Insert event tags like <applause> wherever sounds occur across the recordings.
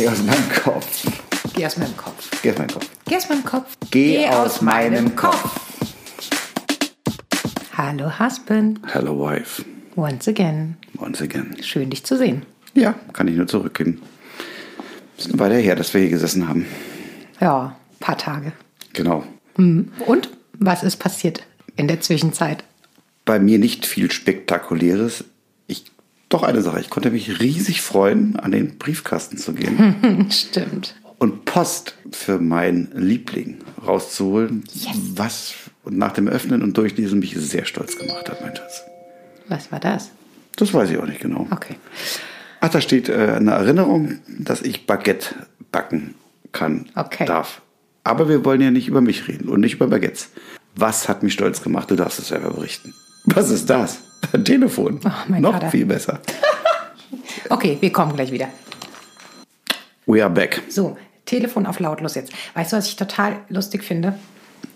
Geh aus meinem Kopf. Geh aus meinem Kopf. Geh aus meinem Kopf. Geh aus meinem Kopf. Geh aus meinem Kopf. Hallo Husband. Hello, wife. Once again. Once again. Schön, dich zu sehen. Ja, kann ich nur zurückgeben. Ist eine Weile her, dass wir hier gesessen haben. Ja, paar Tage. Genau. Und was ist passiert in der Zwischenzeit? Bei mir nicht viel Spektakuläres. Doch eine Sache. Ich konnte mich riesig freuen, an den Briefkasten zu gehen <laughs> Stimmt. und Post für meinen Liebling rauszuholen. Was nach dem Öffnen und Durchlesen mich sehr stolz gemacht hat, mein Schatz. Was war das? Das weiß ich auch nicht genau. Okay. Ach, da steht äh, eine Erinnerung, dass ich Baguette backen kann, Okay. darf. Aber wir wollen ja nicht über mich reden und nicht über Baguettes. Was hat mich stolz gemacht? Du darfst es selber berichten. Was ist das? Ein Telefon. Ach, mein Noch Vater. viel besser. <laughs> Okay, wir kommen gleich wieder. We are back. So, Telefon auf lautlos jetzt. Weißt du, was ich total lustig finde?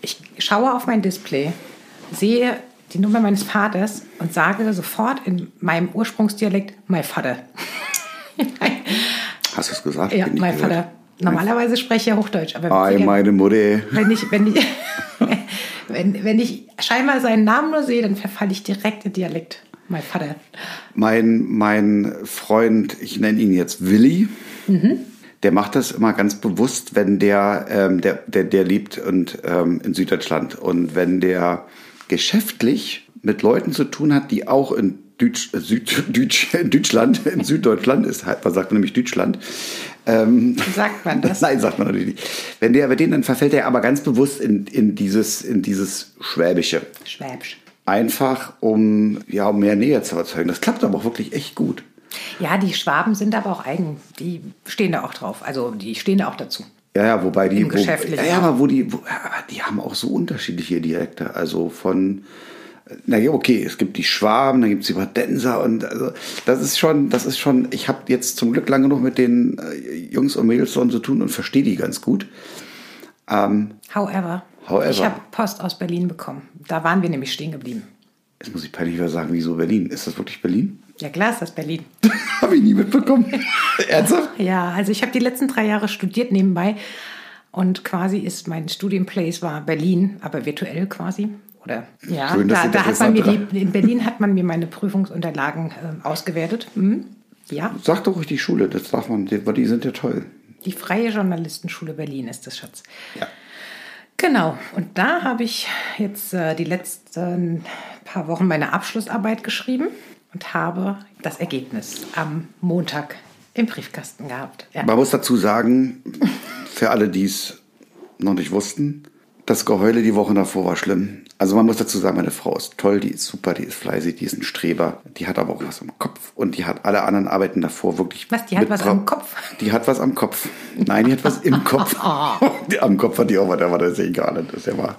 Ich schaue auf mein Display, sehe die Nummer meines Vaters und sage sofort in meinem Ursprungsdialekt, mein Vater. <laughs> Hast du es gesagt? ja, mein gehört. Vater. Normalerweise spreche ich ja Hochdeutsch, aber Ei, meine Mutter. wenn ich, wenn ich, <laughs> wenn, wenn ich scheinbar seinen Namen nur sehe, dann verfalle ich direkt in Dialekt. Mein Vater. Mein, mein Freund, ich nenne ihn jetzt Willi, Mhm. der macht das immer ganz bewusst, wenn der, ähm, der, der, der lebt und, ähm, in Süddeutschland. Und wenn der geschäftlich mit Leuten zu tun hat, die auch in Deutsch, äh, Süd, <laughs> Deutsch, in Deutschland, in Süddeutschland ist, man sagt nämlich Deutschland. Ähm, Sagt man das? <laughs> Nein, sagt man natürlich nicht. Wenn der bei denen, dann verfällt er aber ganz bewusst in, in, dieses, in dieses Schwäbische. Schwäbisch. Einfach um, ja, um mehr Nähe zu erzeugen. Das klappt aber auch wirklich echt gut. Ja, die Schwaben sind aber auch eigen. Die stehen da auch drauf. Also die stehen da auch dazu. Ja, ja, wobei die. Im wo, Geschäftlichen ja, ja, aber wo die, wo, ja, aber die haben auch so unterschiedliche Dialekte. Also von, na ja, okay, es gibt die Schwaben, dann gibt es die Badenser und also das ist schon, das ist schon, ich habe jetzt zum Glück lange noch mit den äh, Jungs und Mädels zu tun und verstehe die ganz gut. However, However. ich habe Post aus Berlin bekommen. Da waren wir nämlich stehen geblieben. Jetzt muss ich peinlich wieder sagen, wieso Berlin? Ist das wirklich Berlin? Ja klar ist das Berlin. <laughs> habe ich nie mitbekommen. <laughs> Ernsthaft? Ja, also ich habe die letzten drei Jahre studiert nebenbei und quasi ist mein Studienplace war Berlin, aber virtuell quasi. Oder ja, Schön, da, da hat man mir die, in Berlin hat man mir meine Prüfungsunterlagen äh, ausgewertet. Hm? Ja, Sag doch ruhig die Schule, das darf man, die, die sind ja toll. die Freie Journalistenschule Berlin ist das, Schatz. Ja. Genau, und da habe ich jetzt äh, die letzten paar Wochen meine Abschlussarbeit geschrieben und habe das Ergebnis am Montag im Briefkasten gehabt. Ja. Man muss dazu sagen, für alle, die es noch nicht wussten, das Geheule die Woche davor war schlimm. Also man muss dazu sagen, meine Frau ist toll, die ist super, die ist fleißig, die ist ein Streber. Die hat aber auch was am Kopf und die hat alle anderen Arbeiten davor wirklich. Was, die hat was am Kopf? Die hat was am Kopf. Nein, die hat was im Kopf. <laughs> <laughs> Die- am Kopf hat die auch was, aber das ist egal. Das ist ja mal,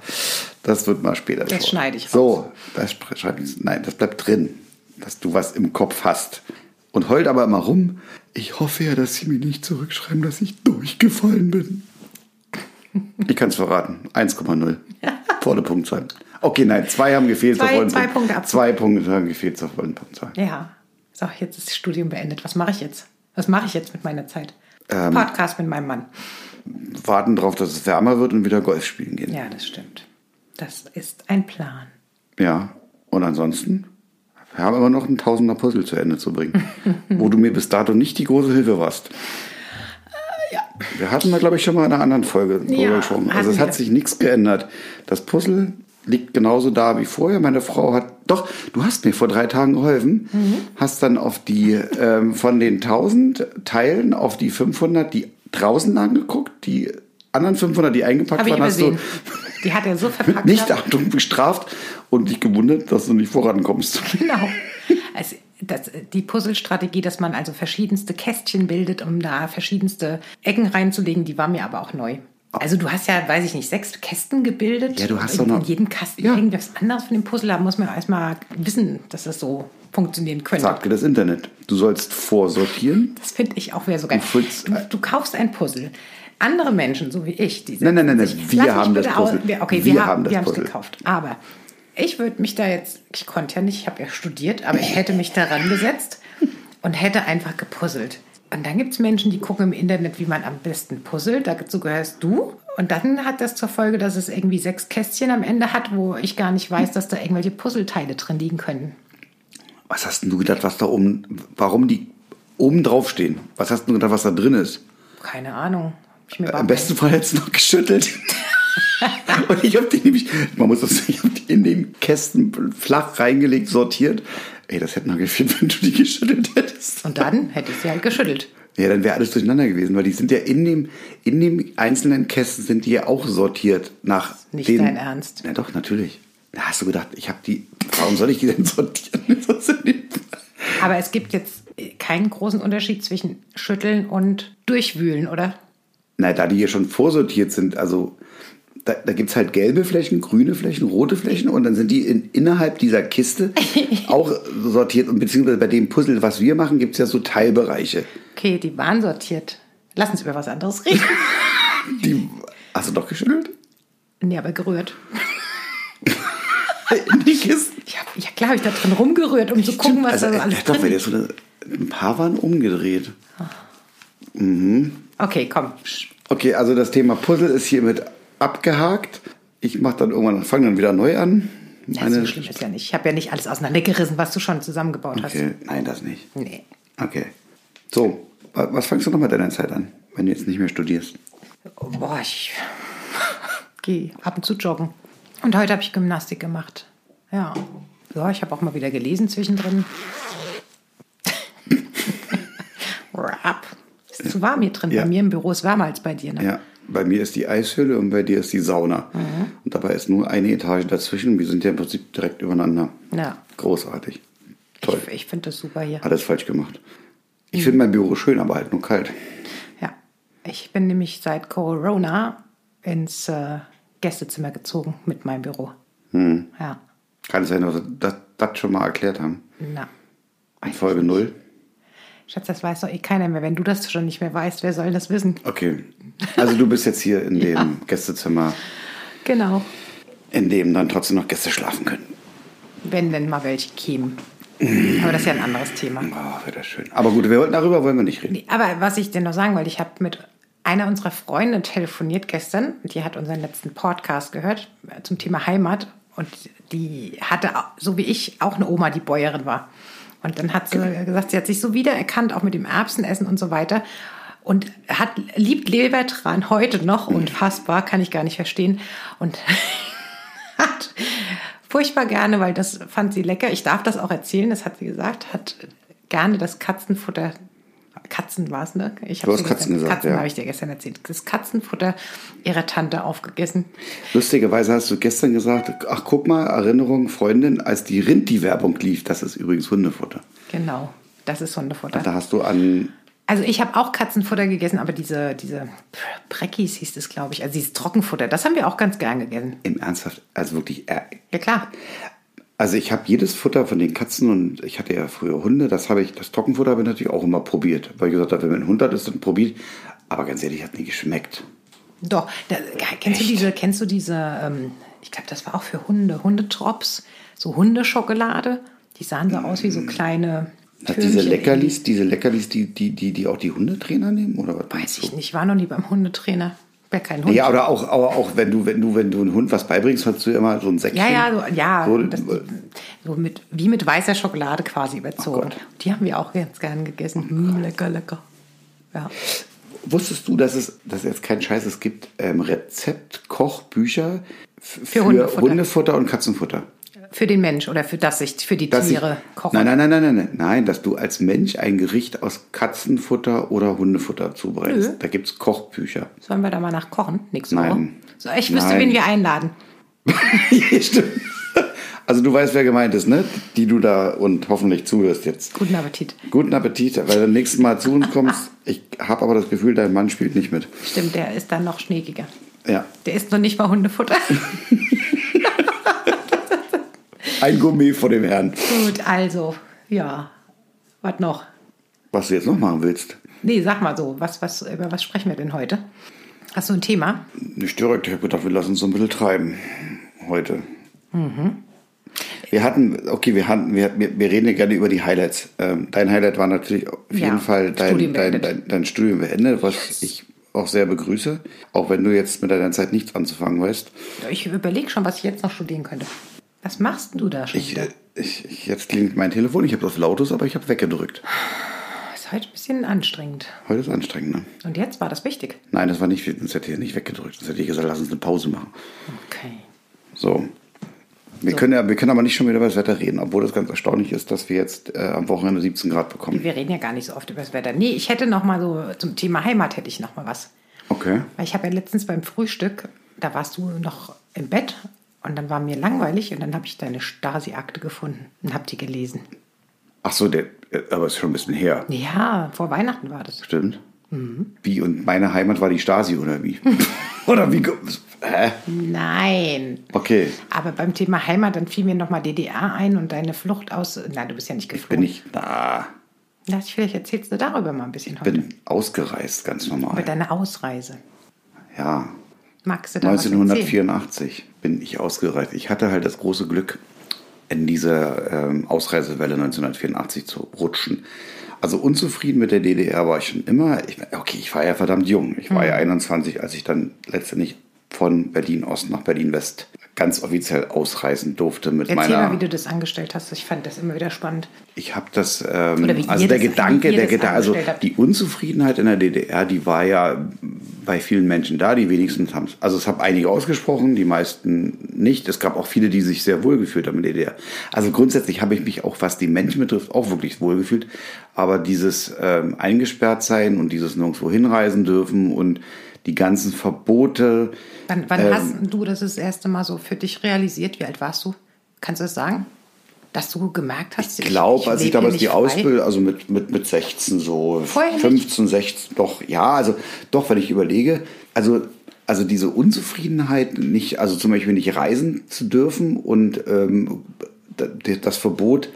das wird mal später. besprochen. schneide ich raus. So, das schreibe ich, nein, das bleibt drin, dass du was im Kopf hast. Und heult aber immer rum. Ich hoffe ja, dass sie mir nicht zurückschreiben, dass ich durchgefallen bin. Ich kann es verraten. 1,0. Volle Punktzahl. Okay, nein, zwei haben gefehlt Zwei- zur vollen zwei Punkt- Punkte. Zwei Punkte haben gefehlt zur vollen Punktzahl. Ja, so, jetzt ist das Studium beendet. Was mache ich jetzt? Was mache ich jetzt mit meiner Zeit? Ähm. Podcast mit meinem Mann. Warten darauf, dass es wärmer wird und wieder Golf spielen gehen. Ja, das stimmt. Das ist ein Plan. Ja, und ansonsten wir haben immer noch ein Tausender Puzzle zu Ende zu bringen, wo du mir bis dato nicht die große Hilfe warst. Ja. Wir hatten da, glaube ich, schon mal in einer anderen Folge Ja, hatten Also es hat wir. sich nichts geändert. Das Puzzle liegt genauso da wie vorher. Meine Frau hat, doch, du hast mir vor drei Tagen geholfen, Mhm. hast dann auf die, ähm, von den 1000 Teilen auf die 500, die draußen lagen geguckt, die anderen 500, die eingepackt ich waren, hast du. Die hat er so <laughs> verpackt. nicht. Achtung bestraft und dich gewundert, dass du nicht vorankommst. Genau. <laughs> Also das, die Puzzlestrategie, dass man also verschiedenste Kästchen bildet, um da verschiedenste Ecken reinzulegen, die war mir aber auch neu. Also du hast ja, weiß ich nicht, sechs Kästen gebildet. Ja, du hast in, in jedem Kasten Ja. irgendwas anderes von dem Puzzle. Da muss man erstmal wissen, dass das so funktionieren könnte. Sagt dir das Internet. Du sollst vorsortieren. Das finde ich auch wieder so geil. Du Du, du kaufst ein Puzzle. Andere Menschen, so wie ich, die Nein, nein, nein, nein, wir haben das aus- Puzzle. wir- Okay, Wir wir, haben haben das wir Puzzle. gekauft. Aber ich würde mich da jetzt, ich konnte ja nicht, ich habe ja studiert, aber ich hätte mich daran gesetzt und hätte einfach gepuzzelt. Und dann gibt es Menschen, die gucken im Internet, wie man am besten puzzelt. Dazu gehörst du. Und dann hat das zur Folge, dass es irgendwie sechs Kästchen am Ende hat, wo ich gar nicht weiß, dass da irgendwelche Puzzleteile drin liegen können. Was hast denn du gedacht, was da oben, warum die oben drauf stehen? Was hast du gedacht, was da drin ist? Keine Ahnung. Am besten Fall hättest du noch geschüttelt. <laughs> <laughs> Und ich habe die nämlich, man muss das <laughs> ich habe die in den Kästen flach reingelegt, sortiert. Ey, das hätte noch gefehlt, wenn du die geschüttelt hättest. Und dann hätte ich sie halt geschüttelt. Ja, dann wäre alles durcheinander gewesen, weil die sind ja in dem, in dem einzelnen Kästen sind die ja auch sortiert nach Nicht den, dein Ernst. Ja, doch, natürlich. Da hast du gedacht, ich habe die, warum soll ich die denn sortieren? <laughs> Aber es gibt jetzt keinen großen Unterschied zwischen Schütteln und Durchwühlen, oder? Na, da die hier schon vorsortiert sind, also da, da gibt es halt gelbe Flächen, grüne Flächen, rote Flächen und dann sind die in, innerhalb dieser Kiste <laughs> auch sortiert und beziehungsweise bei dem Puzzle, was wir machen, gibt es ja so Teilbereiche. Okay, die waren sortiert. Lass uns über was anderes reden. <laughs> Die, hast du doch geschüttelt? nee, aber gerührt. <laughs> In die Kisten? Ich hab, ja klar, habe ich da drin rumgerührt, um zu gucken, was also, da so äh, alles doch, drin ist. so ein paar waren umgedreht. Okay, komm. Okay, also das Thema Puzzle ist hiermit abgehakt. Ich mache dann irgendwann, fange dann wieder neu an. Ja, Meine- so schlimm ist ja nicht. Ich habe ja nicht alles auseinandergerissen, was du schon zusammengebaut okay, nein, das nicht. hast. Nee. Okay. So, wa- was fangst du noch mit deiner Zeit an, wenn du jetzt nicht mehr studierst? Boah, ich <laughs> gehe ab und zu joggen. Und heute habe ich Gymnastik gemacht. Ja. Ja, ich habe auch mal wieder gelesen zwischendrin. <laughs> Rap. Ist zu warm hier drin. Ja. Bei mir im Büro ist wärmer als bei dir. Ne? Ja, bei mir ist die Eishöhle und bei dir ist die Sauna. Und dabei ist nur eine Etage dazwischen. Wir sind ja im Prinzip direkt übereinander. Ja. Großartig. Toll. Ich, ich finde das super hier. Alles falsch gemacht. Ich finde mein Büro schön, aber halt nur kalt. Ja. Ich bin nämlich seit Corona ins äh, Gästezimmer gezogen mit meinem Büro. Hm. Ja. Kann es sein, dass wir das, das schon mal erklärt haben? Na. In Folge 0? Schatz, das weiß doch eh keiner mehr. Wenn du das schon nicht mehr weißt, wer soll das wissen? Okay. Also du bist jetzt hier in <laughs> dem Gästezimmer, Genau. in dem dann trotzdem noch Gäste schlafen können. Wenn denn mal welche kämen. Aber das ist ja ein anderes Thema. Oh, wäre das schön. Aber gut, wir wollten darüber wollen wir nicht reden. Aber was ich dir noch sagen wollte, ich habe mit einer unserer Freunde telefoniert gestern. Die hat unseren letzten Podcast gehört zum Thema Heimat. Und die hatte, so wie ich, auch eine Oma, die Bäuerin war. Und dann hat sie gesagt, sie hat sich so wiedererkannt, auch mit dem Erbsenessen und so weiter. Und hat, liebt Lebertran heute noch, unfassbar, kann ich gar nicht verstehen. Und <laughs> hat furchtbar gerne, weil das fand sie lecker. Ich darf das auch erzählen, das hat sie gesagt, hat gerne das Katzenfutter. Katzen war es, ne? Ich Du hast Katzen gestern, gesagt, Katzen ja. habe ich dir gestern erzählt. Das Katzenfutter ihrer Tante aufgegessen. Lustigerweise hast du gestern gesagt, ach guck mal, Erinnerung, Freundin, als die Rind-die-Werbung lief, das ist übrigens Hundefutter. Genau, das ist Hundefutter. Da hast du an, Also ich habe auch Katzenfutter gegessen, aber diese, diese Breckis hieß es, glaube ich. Also dieses Trockenfutter, das haben wir auch ganz gern gegessen. im Ernsthaft, also wirklich, äh, Ja klar. Also ich habe jedes Futter von den Katzen und ich hatte ja früher Hunde, das habe ich, das Trockenfutter habe ich natürlich auch immer probiert, weil ich gesagt habe, wenn man einen Hund hat, ist dann probiert. Aber ganz ehrlich, hat nie geschmeckt. Doch, da, kennst du diese, kennst du diese, ähm, ich glaube, das war auch für Hunde, Hundetrops, so Hundeschokolade. Die sahen so aus wie so kleine Hat diese Leckerlis, diese Leckerlis, die, die, die, die auch die Hundetrainer nehmen? Oder was. Weiß ich nicht, war noch nie beim Hundetrainer. Wer kein Hund. Ja, oder auch, aber auch wenn du, wenn du, wenn du einen Hund was beibringst, hast du immer so ein Säckchen. Ja, ja, so, ja So, das, äh, so mit, wie mit weißer Schokolade quasi überzogen. Gott. die haben wir auch ganz gern gegessen. Mm, lecker, lecker. Ja. Wusstest du, dass es, dass jetzt kein Scheiß, es gibt ähm, Rezept-Kochbücher f- für, Hundefutter. Hundefutter und Katzenfutter. Für den Mensch oder für das ich, für die Dass ich- Tiere kochen. Nein, nein, nein, nein, nein, nein, nein, dass du als Mensch ein Gericht aus Katzenfutter oder Hundefutter zubereitest. Nö. Da gibt es Kochbücher. Sollen wir da mal nach kochen? Nächste Nein. So, ich wüsste, Nein. wen wir einladen. <laughs> Stimmt. Also du weißt, wer gemeint ist, ne? Die du da und hoffentlich zuhörst jetzt. Guten Appetit. Guten Appetit, weil du nächstes Mal zu uns kommst. Ich habe aber das Gefühl, dein Mann spielt nicht mit. Stimmt, der ist dann noch schneegiger. Ja. Der isst noch nicht mal Hundefutter. <laughs> Ein Gourmet vor dem Herrn. Gut, also, ja. Was noch? Was du jetzt noch machen willst? Nee, sag mal so, was, was, über was sprechen wir denn heute? Hast du ein Thema? Nicht direkt. Ich habe gedacht, wir lassen uns so ein bisschen treiben. Heute. Wir hatten, okay, wir hatten, wir, wir, reden ja gerne über die Highlights. Ähm, dein Highlight war natürlich auf Ja, jeden Fall dein Studium dein, dein, dein Studium beendet, was ich auch sehr begrüße. Auch wenn du jetzt mit deiner Zeit nichts anzufangen weißt. Ich überlege schon, was ich jetzt noch studieren könnte. Was machst du da schon Ich, ich, ich, jetzt klingelt mein Telefon, ich habe auf lautes, aber ich habe weggedrückt. Ist heute ein bisschen anstrengend. Heute ist anstrengend, ne? Und jetzt war das wichtig. Nein, das war nicht, sonst hätte ich nicht weggedrückt. Sonst hätte ich gesagt, lass uns eine Pause machen. Okay. So. Wir, Können ja, wir können aber nicht schon wieder über das Wetter reden, obwohl das ganz erstaunlich ist, dass wir jetzt äh, am Wochenende 17 Grad bekommen. Wir reden ja gar nicht so oft über das Wetter. Nee, ich hätte noch mal so zum Thema Heimat hätte ich noch mal was. Okay. Weil ich habe ja letztens beim Frühstück, da warst du noch im Bett und dann war mir langweilig und dann habe ich deine Stasi-Akte gefunden und habe die gelesen. Ach so, der, äh, aber ist schon ein bisschen her. Ja, vor Weihnachten war das. Stimmt. Mhm. Wie? Und meine Heimat war die Stasi, oder wie? <laughs> oder wie? Hä? Nein. Okay. Aber beim Thema Heimat, dann fiel mir noch mal DDR ein und deine Flucht aus. Nein, du bist ja nicht geflogen. Bin ich. Na, Lass, vielleicht erzählst du darüber mal ein bisschen heute. bin ausgereist, ganz Über normal. deine Ausreise. Ja. Magst du da was erzählen? 1984 bin ich ausgereist. Ich hatte halt das große Glück, in diese ähm, Ausreisewelle 1984 zu rutschen. Also unzufrieden mit der DDR war ich schon immer. Ich, okay, ich war ja verdammt jung. Ich war Mhm. ja 21, als ich dann letztendlich von Berlin Ost nach Berlin West ganz offiziell ausreisen durfte mit Erzähl meiner. mal, wie du das angestellt hast. Ich fand das immer wieder spannend. Ich habe das, ähm, Oder wie also der das- Gedanke, der Gedanke, also habt. die Unzufriedenheit in der DDR, die war ja bei vielen Menschen da, die wenigsten haben es. Also es haben einige ausgesprochen, die meisten nicht. Es gab auch viele, die sich sehr wohl gefühlt haben in der DDR. Also grundsätzlich habe ich mich auch, was die Menschen betrifft, auch wirklich wohl gefühlt. Aber dieses ähm, eingesperrt sein und dieses nirgendwo hinreisen dürfen und die ganzen Verbote, Wann, wann Ähm. hast du das das erste Mal so für dich realisiert? Wie alt warst du? Kannst du das sagen? Dass du gemerkt hast, Ich glaube, als ich damals nicht die frei? Ausbildung, also mit, mit, mit 16 so, Vorher nicht? 15, 16, doch, ja, also doch, wenn ich überlege, also, also diese Unzufriedenheit, nicht, also zum Beispiel nicht reisen zu dürfen und ähm, das Verbot,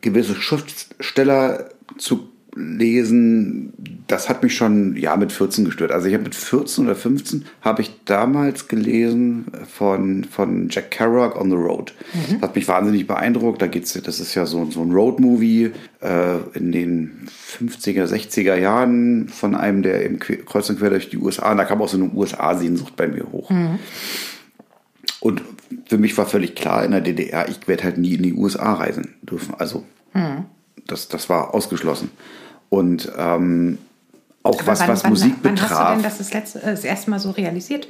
gewisse Schriftsteller zu lesen, das hat mich schon ja mit 14 gestört. Also ich habe mit 14 oder 15 habe ich damals gelesen von von Jack Kerouac on the Road. Das hat mich wahnsinnig beeindruckt. Da geht's, das ist ja so so ein Road Movie äh, in den 50er, 60er Jahren von einem, der im Que- kreuz und quer durch die USA. Und da kam auch so eine USA-Sehnsucht bei mir hoch. Und für mich war völlig klar in der DDR, ich werde halt nie in die USA reisen dürfen. Also das, das war ausgeschlossen. Und ähm, auch Aber was, wann, was wann, Musik wann hast du betraf. denn das das, letzte, äh, das erste Mal so realisiert?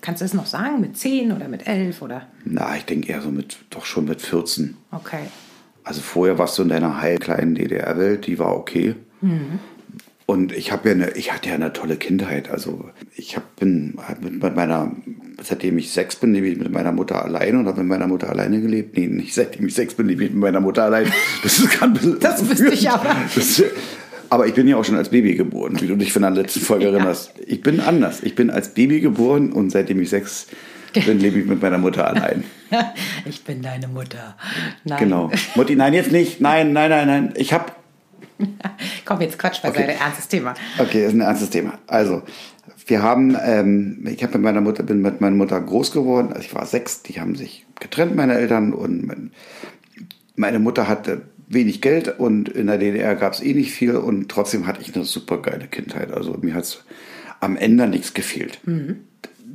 Kannst du es noch sagen? Mit 10 oder mit 11 oder? na, ich denke eher so mit, doch schon mit 14. Okay. Also vorher warst du in deiner heil kleinen DDR-Welt, die war okay. Und ich habe ja eine, ich hatte ja eine tolle Kindheit. Also ich hab, bin mit, mit meiner, seitdem ich sechs bin, lebe ich mit meiner Mutter alleine und habe mit meiner Mutter alleine gelebt. Nee, nicht seitdem ich sechs bin, lebe ich mit meiner Mutter allein. Das ist ganz Das wüsste ich aber. Das, aber ich bin ja auch schon als Baby geboren, wie du dich von der letzten Folge <laughs> Ja. erinnerst. Ich bin anders. Ich bin als Baby geboren und seitdem ich sechs bin, lebe ich mit meiner Mutter allein. <laughs> Ich bin deine Mutter. Nein. Genau. Mutti, nein, jetzt nicht. Nein, nein, nein, nein. Ich habe <laughs> Komm, jetzt Quatsch beiseite. Ernstes Thema. Okay, das ist ein ernstes Thema. Also, wir haben, ähm, ich habe mit meiner Mutter, bin mit meiner Mutter groß geworden. Also ich war sechs, die haben sich getrennt, meine Eltern. Und mein, meine Mutter hatte wenig Geld und in der DDR gab es eh nicht viel und trotzdem hatte ich eine super geile Kindheit. Also mir hat am Ende nichts gefehlt.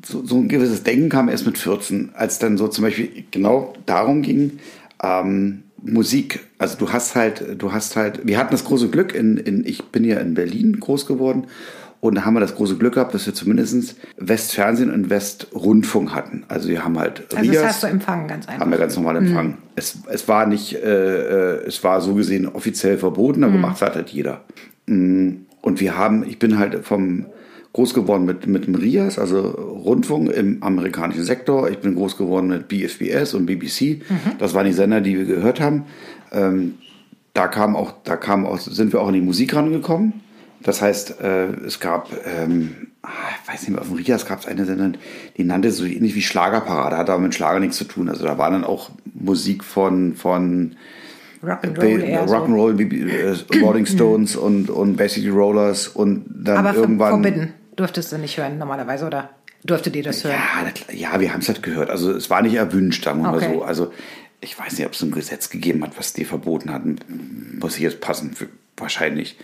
So, so ein gewisses Denken kam erst mit 14, als dann so zum Beispiel genau darum ging, ähm, Musik. Also du hast halt, du hast halt, wir hatten das große Glück, in, in, ich bin ja in Berlin groß geworden und da haben wir das große Glück gehabt, dass wir zumindest Westfernsehen und Westrundfunk hatten. Also wir haben halt Also Rias, das hast du empfangen, ganz einfach. haben wir ganz normal empfangen. Es, es war nicht, äh, äh, es war so gesehen offiziell verboten, aber gemacht hat halt jeder. Mm, Und wir haben, ich bin halt vom groß geworden mit, mit dem RIAS, also Rundfunk im amerikanischen Sektor. Ich bin groß geworden mit BFBS und BBC. Das waren die Sender, die wir gehört haben. Ähm, da kam auch, da kam auch, sind wir auch in die Musik rangekommen. Das heißt, äh, es gab, ähm, ah, ich weiß nicht mehr, auf dem Rias gab es eine Sendung, die nannte so ähnlich wie Schlagerparade, hat aber mit Schlager nichts zu tun. Also da war dann auch Musik von, von Rock'n'Roll Ba- eher so. Äh, Rolling <clears throat> Stones und, und City Rollers und dann Aber irgendwann. Forbidden durftest du nicht hören normalerweise, oder? Durfte dir das hören? Ja, ja wir haben es halt gehört. Also es war nicht erwünscht, sagen wir Okay. mal so. Also ich weiß nicht, ob es ein Gesetz gegeben hat, was die verboten hatten. Muss ich jetzt passen, wahrscheinlich.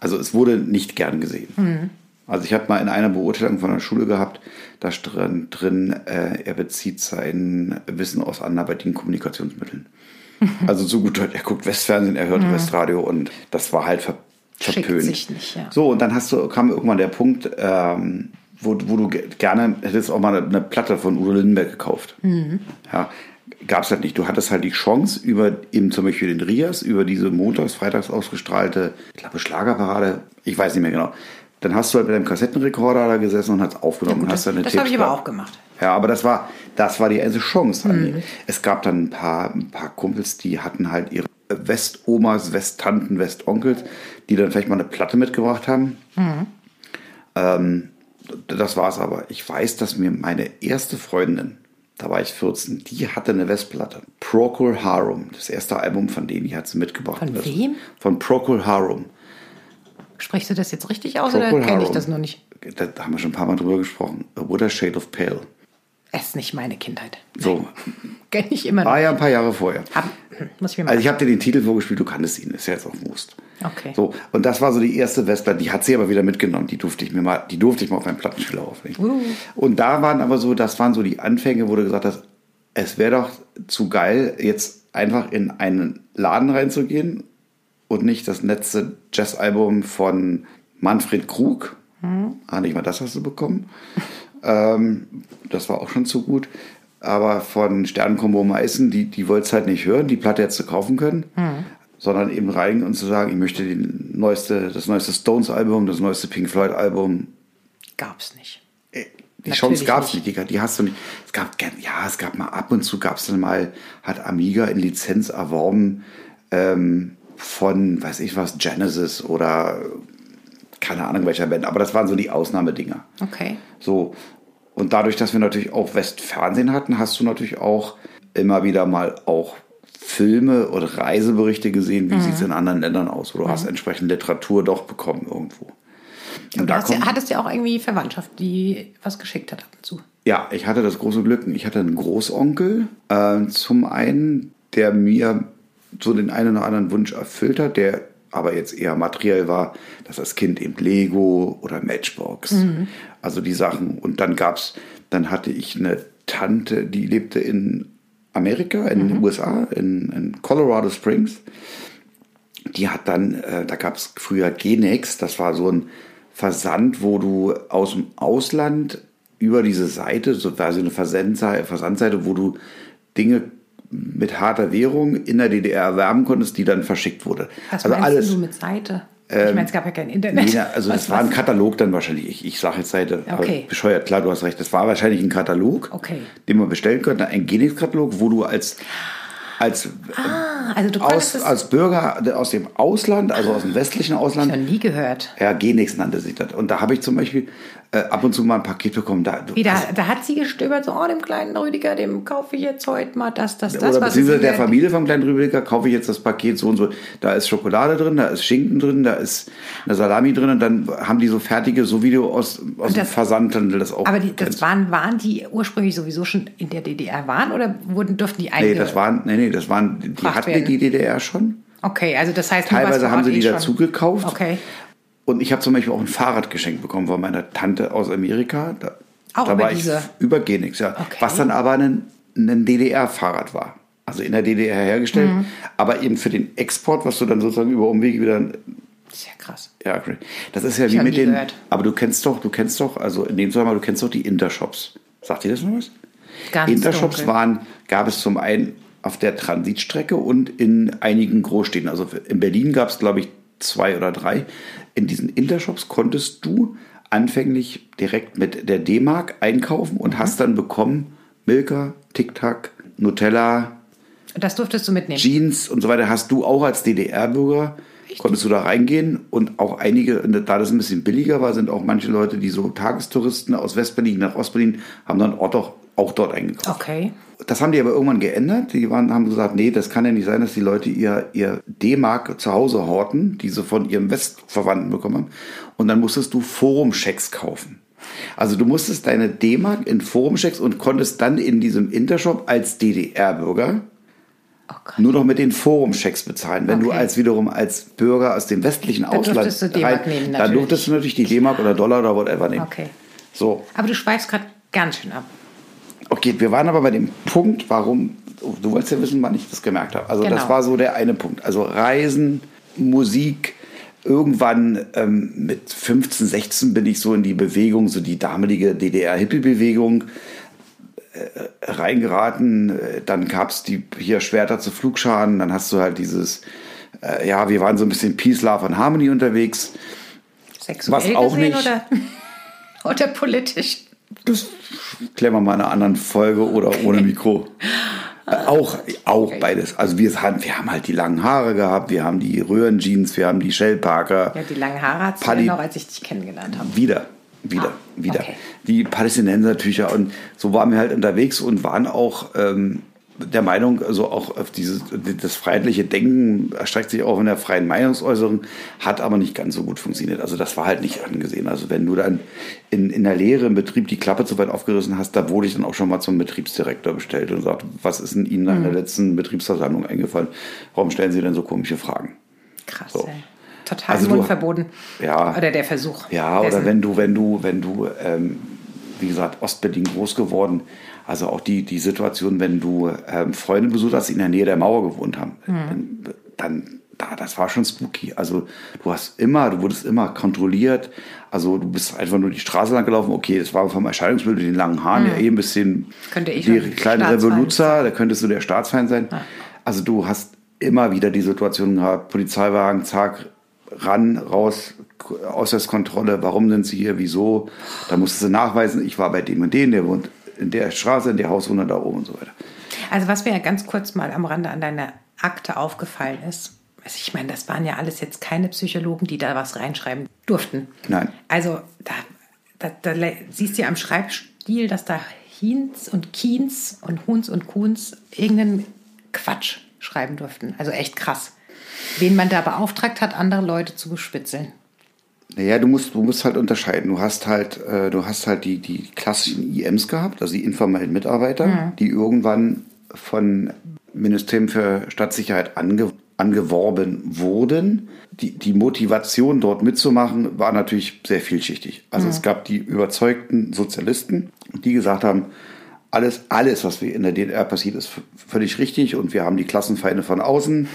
Also es wurde nicht gern gesehen. Mhm. Also ich habe mal in einer Beurteilung von der Schule gehabt, da stand drin, äh, er bezieht sein Wissen aus anderweitigen Kommunikationsmitteln. <laughs> Also so gut, er guckt Westfernsehen, er hört mhm. Westradio und das war halt ver verpönt. Sich nicht, ja. So, und dann hast du, kam irgendwann der Punkt, ähm, wo, wo du gerne hättest auch mal eine Platte von Udo Lindenberg gekauft. Mhm. Ja, gab es halt nicht. Du hattest halt die Chance über eben zum Beispiel den Rias, über diese montags, freitags ausgestrahlte, ich glaube, Schlagerparade, ich weiß nicht mehr genau. Dann hast du halt mit deinem Kassettenrekorder da gesessen und hast aufgenommen. Ja, gut, hast das das habe ich aber auch gemacht. Ja, aber das war, das war die einzige Chance. Mhm. Es gab dann ein paar, ein paar Kumpels, die hatten halt ihre Westomas, Westtanten, Westonkels, die dann vielleicht mal eine Platte mitgebracht haben. Mhm. Ähm, das war's aber. Ich weiß, dass mir meine erste Freundin, da war ich 14, die hatte eine Westplatte. Procol Harum, das erste Album von denen, die hat sie mitgebracht. Von wem? Von Procol Harum. Sprichst du das jetzt richtig aus Procol oder kenne ich das noch nicht? Da, da, haben wir schon ein paar Mal drüber gesprochen. A What a Shade of Pale. Es ist nicht meine Kindheit. So. <laughs> Kenne ich immer noch. War ja ein paar Jahre vorher. Hab, hm, muss ich mir mal also ich habe dir den Titel vorgespielt, du kanntest ihn, ist ja jetzt auf Wurst. Okay. So, und das war so die erste Vespa, die hat sie aber wieder mitgenommen, die durfte ich mir mal, die durfte ich mal auf meinen Plattenspieler auflegen. Uh. Und da waren aber so, das waren so die Anfänge, wo du gesagt hast, es wäre doch zu geil, jetzt einfach in einen Laden reinzugehen und nicht das letzte Jazzalbum von Manfred Krug. Mhm. Ah, nicht mal das hast du bekommen. <laughs> Ähm, das war auch schon zu gut. Aber von Sternenkombo Meißen, die, die wollte es halt nicht hören, die Platte jetzt zu kaufen können, mhm. sondern eben rein und zu sagen, ich möchte die neueste, das neueste Stones-Album, das neueste Pink Floyd-Album. Gab's nicht. Äh, die Chance gab es nicht, die, die, hast du nicht. Es gab, ja, es gab mal ab und zu gab es dann mal, hat Amiga in Lizenz erworben ähm, von, weiß ich was, Genesis oder keine Ahnung welcher Band, aber das waren so die Ausnahmedinger. Okay. So. Und dadurch, dass wir natürlich auch Westfernsehen hatten, hast du natürlich auch immer wieder mal auch Filme oder Reiseberichte gesehen, wie mhm. sieht es in anderen Ländern aus. Oder du mhm. hast entsprechend Literatur doch bekommen irgendwo. Und da kommt, hattest ja auch irgendwie Verwandtschaft, die was geschickt hat ab und zu. Ja, ich hatte das große Glück. Ich hatte einen Großonkel, äh, zum einen, der mir so den einen oder anderen Wunsch erfüllt hat, der aber jetzt eher materiell war, dass das Kind eben Lego oder Matchbox, mhm. also die Sachen. Und dann gab's, dann hatte ich eine Tante, die lebte in Amerika, in mhm. den USA, in, in, Colorado Springs. Die hat dann, äh, da gab es früher Genex, das war so ein Versand, wo du aus dem Ausland über diese Seite, so quasi eine Versandseite, Versandseite, wo du Dinge mit harter Währung in der DDR erwerben konntest, die dann verschickt wurde. Was also alles, du mit Seite? ich ähm, meine, es gab ja kein Internet. Nee, also was, das war ein Katalog dann wahrscheinlich. Ich, ich sage jetzt Seite, okay. bescheuert, klar, du hast recht. Das war wahrscheinlich ein Katalog, okay. den man bestellen könnte, ein Genix-Katalog, wo du als als, ah, also aus, als Bürger aus dem Ausland, also aus dem westlichen Ausland. Ich habe nie gehört. Ja, Genix nannte sich das. Und da habe ich zum Beispiel äh, ab und zu mal ein Paket bekommen. Da, Wie, da, da hat sie gestöbert, so, oh, dem kleinen Rüdiger, dem kaufe ich jetzt heute mal das, das, das. Oder beziehungsweise der Familie vom kleinen Rüdiger kaufe ich jetzt das Paket so und so. Da ist Schokolade drin, da ist Schinken drin, da ist eine Salami drin und dann haben die so fertige, so wie du aus, aus das, dem Versandhandel das auch Aber die, das waren, waren die ursprünglich sowieso schon in der DDR waren oder wurden, durften die eigentlich? Nee, das waren, nee, nee, das waren, die hatten werden. die DDR schon. Okay, also das heißt, teilweise haben sie die eh dazu gekauft. Okay. Und ich habe zum Beispiel auch ein Fahrrad geschenkt bekommen von meiner Tante aus Amerika. Da, auch da über war diese? ich über Genix, ja. Okay. Was dann aber ein, ein DDR-Fahrrad war. Also in der DDR hergestellt, mhm. aber eben für den Export, was du dann sozusagen über Umwege wieder. Das ist ja krass. Ja, great. Das ist ja ich wie mit den. Gehört. Aber du kennst doch, du kennst doch, also in dem Zusammenhang, du kennst doch die Intershops. Sagt dir das noch was? Ganz Intershops dunkel. waren, gab es zum einen auf der Transitstrecke und in einigen Großstädten. Also in Berlin gab es, glaube ich, zwei oder drei. In diesen Intershops konntest du anfänglich direkt mit der D-Mark einkaufen und mhm. hast dann bekommen Milka, Tic Tac, Nutella. Das durftest du mitnehmen. Jeans und so weiter hast du auch als DDR-Bürger konntest du da reingehen und auch einige, da das ein bisschen billiger war, sind auch manche Leute, die so Tagestouristen aus Westberlin nach Ostberlin, haben dann auch, doch, auch dort eingekauft. Okay. Das haben die aber irgendwann geändert. Die waren, haben gesagt, nee, das kann ja nicht sein, dass die Leute ihr, ihr D-Mark zu Hause horten, die sie von ihrem Westverwandten bekommen haben. Und dann musstest du Forum-Checks kaufen. Also du musstest deine D-Mark in Forum-Checks und konntest dann in diesem Intershop als DDR-Bürger Oh. Nur noch mit den Forumchecks bezahlen. Wenn du Okay. als wiederum als Bürger aus dem westlichen Dann Ausland durftest du D-Mark nehmen, dann natürlich. durftest du natürlich die D-Mark oder Dollar oder whatever nehmen. Okay. So, Aber du schweifst gerade ganz schön ab. Okay, wir waren aber bei dem Punkt, warum, du wolltest ja wissen, wann ich das gemerkt habe. Also das Genau. war so der eine Punkt. Also Reisen, Musik, irgendwann ähm, mit 15, 16 bin ich so in die Bewegung, so die damalige DDR-Hippie-Bewegung äh, reingeraten. Äh, Dann gab es die hier Schwerter zu Flugscharen. Dann hast du halt dieses, äh, ja, wir waren so ein bisschen Peace, Love and Harmony unterwegs. Sexuell Was auch gesehen nicht. Oder, <laughs> oder politisch? Das klären wir mal in einer anderen Folge oder ohne Mikro. Äh, Auch, auch beides. Also wir haben, wir haben halt die langen Haare gehabt, wir haben die Röhrenjeans, wir haben die Shell Parker. Ja, die langen Haare Paddy- ja noch, als ich dich kennengelernt habe. Wieder, wieder, Ah, wieder. okay. Die Palästinensertücher und so waren wir halt unterwegs und waren auch ähm, der Meinung, also auch auf dieses, das freiheitliche Denken erstreckt sich auch in der freien Meinungsäußerung, hat aber nicht ganz so gut funktioniert. Also das war halt nicht angesehen. Also wenn du dann in, in der Lehre im Betrieb die Klappe zu weit aufgerissen hast, da wurde ich dann auch schon mal zum Betriebsdirektor bestellt und sagt, was ist denn Ihnen nach Mhm. der letzten Betriebsversammlung eingefallen? Warum stellen Sie denn so komische Fragen? Krass, So. ey. Total Also du- mundverboten. Ja. Oder der Versuch. Ja, oder dessen. wenn du, wenn du, wenn du, ähm, wie gesagt, Ostberlin groß geworden, also auch die, die Situation, wenn du ähm, Freunde besucht hast, die in der Nähe der Mauer gewohnt haben, dann, dann da, das war schon spooky. Also du hast immer, du wurdest immer kontrolliert. Also du bist einfach nur die Straße lang gelaufen. Okay, das war vom Erscheinungsbild mit den langen Haaren ja eh ein bisschen Könnte ich die schon kleine Revoluzer, da könntest du der Staatsfeind sein. Also du hast immer wieder die Situation gehabt, Polizeiwagen, zack, ran, raus, Ausweiskontrolle, warum sind sie hier, wieso? Da musstest du nachweisen, ich war bei dem und dem, der wohnt in der Straße, in der Hauswohner da oben und so weiter. Also was mir ja ganz kurz mal am Rande an deiner Akte aufgefallen ist, also ich meine, das waren ja alles jetzt keine Psychologen, die da was reinschreiben durften. Nein. Also da, da, da siehst du ja am Schreibstil, dass da Hins und Kiens und Huns und Kuhns irgendeinen Quatsch schreiben durften. Also echt krass. Wen man da beauftragt hat, andere Leute zu bespitzeln. Naja, du musst, du musst halt unterscheiden. Du hast halt, äh, du hast halt die, die klassischen IMs gehabt, also die informellen Mitarbeiter, die irgendwann von Ministerium für Stadtsicherheit ange, angeworben wurden. Die, die Motivation, dort mitzumachen, war natürlich sehr vielschichtig. Also es gab die überzeugten Sozialisten, die gesagt haben, alles, alles, was in der DDR passiert, ist völlig richtig und wir haben die Klassenfeinde von außen.